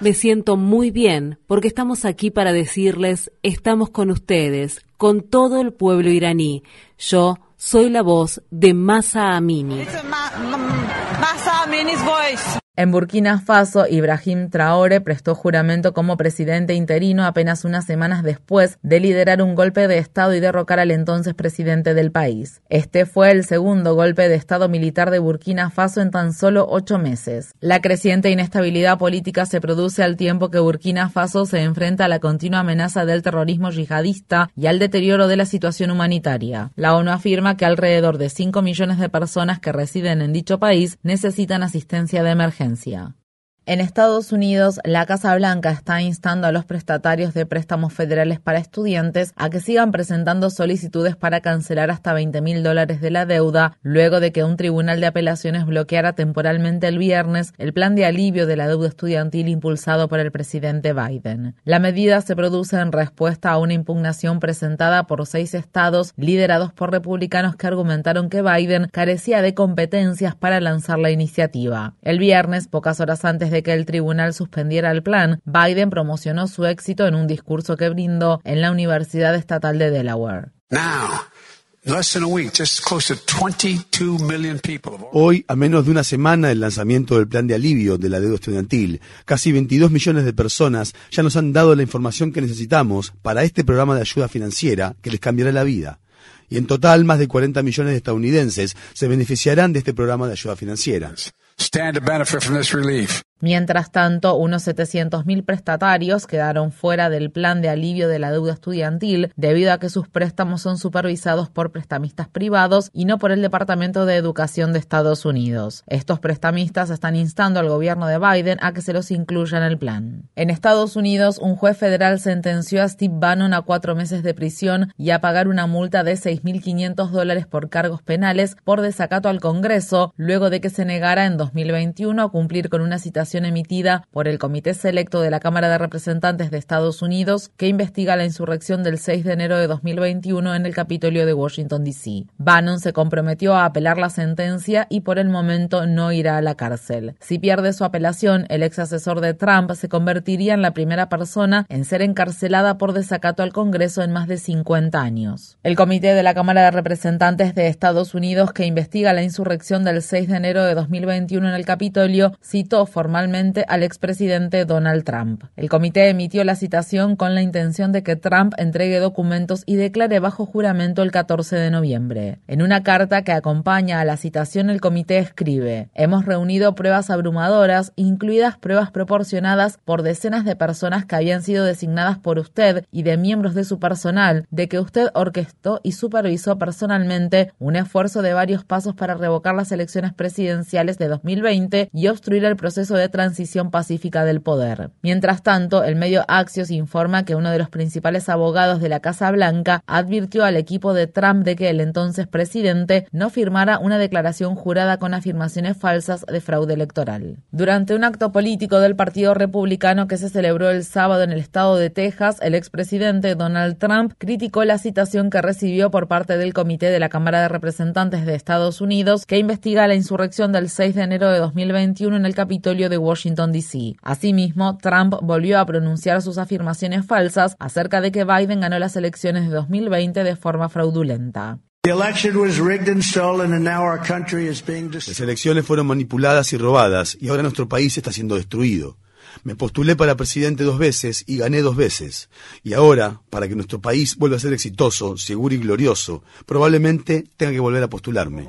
Me siento muy bien porque estamos aquí para decirles, estamos con ustedes, con todo el pueblo iraní. Yo soy la voz de Masa Amini. En Burkina Faso, Ibrahim Traore prestó juramento como presidente interino apenas unas semanas después de liderar un golpe de Estado y derrocar al entonces presidente del país. Este fue el segundo golpe de Estado militar de Burkina Faso en tan solo ocho meses. La creciente inestabilidad política se produce al tiempo que Burkina Faso se enfrenta a la continua amenaza del terrorismo yihadista y al deterioro de la situación humanitaria. La ONU afirma que alrededor de 5 millones de personas que residen en dicho país necesitan asistencia de emergencia emergencia. En Estados Unidos, la Casa Blanca está instando a los prestatarios de préstamos federales para estudiantes a que sigan presentando solicitudes para cancelar hasta 20 mil dólares de la deuda, luego de que un tribunal de apelaciones bloqueara temporalmente el viernes el plan de alivio de la deuda estudiantil impulsado por el presidente Biden. La medida se produce en respuesta a una impugnación presentada por seis estados liderados por republicanos que argumentaron que Biden carecía de competencias para lanzar la iniciativa. El viernes, pocas horas antes de que el tribunal suspendiera el plan, Biden promocionó su éxito en un discurso que brindó en la Universidad Estatal de Delaware. Hoy, a menos de una semana del lanzamiento del plan de alivio de la deuda estudiantil, casi 22 millones de personas ya nos han dado la información que necesitamos para este programa de ayuda financiera que les cambiará la vida. Y en total, más de 40 millones de estadounidenses se beneficiarán de este programa de ayuda financiera. Mientras tanto, unos 700.000 prestatarios quedaron fuera del plan de alivio de la deuda estudiantil debido a que sus préstamos son supervisados por prestamistas privados y no por el Departamento de Educación de Estados Unidos. Estos prestamistas están instando al gobierno de Biden a que se los incluya en el plan. En Estados Unidos, un juez federal sentenció a Steve Bannon a cuatro meses de prisión y a pagar una multa de 6.500 dólares por cargos penales por desacato al Congreso, luego de que se negara en 2021 a cumplir con una citación emitida por el Comité Selecto de la Cámara de Representantes de Estados Unidos que investiga la insurrección del 6 de enero de 2021 en el Capitolio de Washington, D.C. Bannon se comprometió a apelar la sentencia y por el momento no irá a la cárcel. Si pierde su apelación, el ex asesor de Trump se convertiría en la primera persona en ser encarcelada por desacato al Congreso en más de 50 años. El Comité de la Cámara de Representantes de Estados Unidos que investiga la insurrección del 6 de enero de 2021 2021 en el Capitolio, citó formalmente al expresidente Donald Trump. El comité emitió la citación con la intención de que Trump entregue documentos y declare bajo juramento el 14 de noviembre. En una carta que acompaña a la citación, el comité escribe: Hemos reunido pruebas abrumadoras, incluidas pruebas proporcionadas por decenas de personas que habían sido designadas por usted y de miembros de su personal, de que usted orquestó y supervisó personalmente un esfuerzo de varios pasos para revocar las elecciones presidenciales de 2020 y obstruir el proceso de transición pacífica del poder. Mientras tanto, el medio Axios informa que uno de los principales abogados de la Casa Blanca advirtió al equipo de Trump de que el entonces presidente no firmara una declaración jurada con afirmaciones falsas de fraude electoral. Durante un acto político del Partido Republicano que se celebró el sábado en el estado de Texas, el expresidente Donald Trump criticó la citación que recibió por parte del Comité de la Cámara de Representantes de Estados Unidos que investiga la insurrección del 6 de enero de 2021 en el Capitolio de Washington, D.C. Asimismo, Trump volvió a pronunciar sus afirmaciones falsas acerca de que Biden ganó las elecciones de 2020 de forma fraudulenta. Las elecciones fueron manipuladas y robadas y ahora nuestro país está siendo destruido. Me postulé para presidente dos veces y gané dos veces. Y ahora, para que nuestro país vuelva a ser exitoso, seguro y glorioso, probablemente tenga que volver a postularme.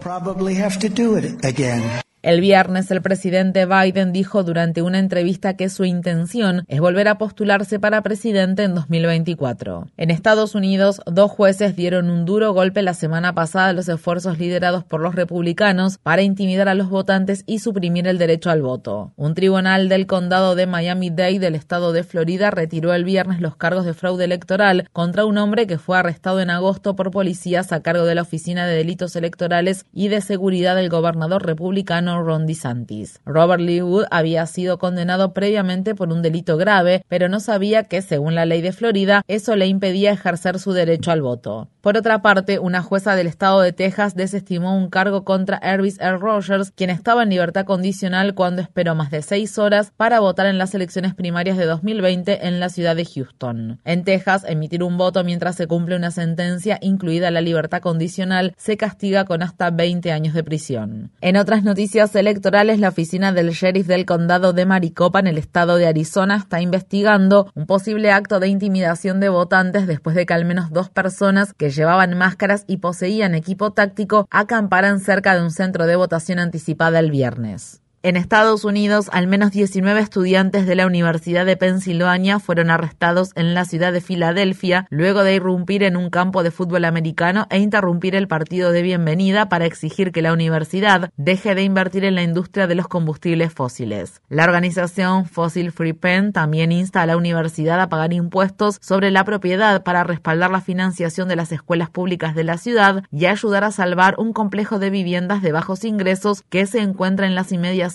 El viernes el presidente Biden dijo durante una entrevista que su intención es volver a postularse para presidente en 2024. En Estados Unidos, dos jueces dieron un duro golpe la semana pasada a los esfuerzos liderados por los republicanos para intimidar a los votantes y suprimir el derecho al voto. Un tribunal del condado de Miami-Dade del estado de Florida retiró el viernes los cargos de fraude electoral contra un hombre que fue arrestado en agosto por policías a cargo de la Oficina de Delitos Electorales y de Seguridad del gobernador republicano Ron DeSantis. Robert Lee Wood había sido condenado previamente por un delito grave, pero no sabía que, según la ley de Florida, eso le impedía ejercer su derecho al voto. Por otra parte, una jueza del estado de Texas desestimó un cargo contra Elvis R. Rogers, quien estaba en libertad condicional cuando esperó más de seis horas para votar en las elecciones primarias de 2020 en la ciudad de Houston. En Texas, emitir un voto mientras se cumple una sentencia, incluida la libertad condicional, se castiga con hasta 20 años de prisión. En otras noticias electorales, la oficina del sheriff del condado de Maricopa en el estado de Arizona está investigando un posible acto de intimidación de votantes después de que al menos dos personas que llevaban máscaras y poseían equipo táctico acamparan cerca de un centro de votación anticipada el viernes. En Estados Unidos, al menos 19 estudiantes de la Universidad de Pensilvania fueron arrestados en la ciudad de Filadelfia luego de irrumpir en un campo de fútbol americano e interrumpir el partido de bienvenida para exigir que la universidad deje de invertir en la industria de los combustibles fósiles. La organización Fossil Free Pen también insta a la universidad a pagar impuestos sobre la propiedad para respaldar la financiación de las escuelas públicas de la ciudad y ayudar a salvar un complejo de viviendas de bajos ingresos que se encuentra en las inmediaciones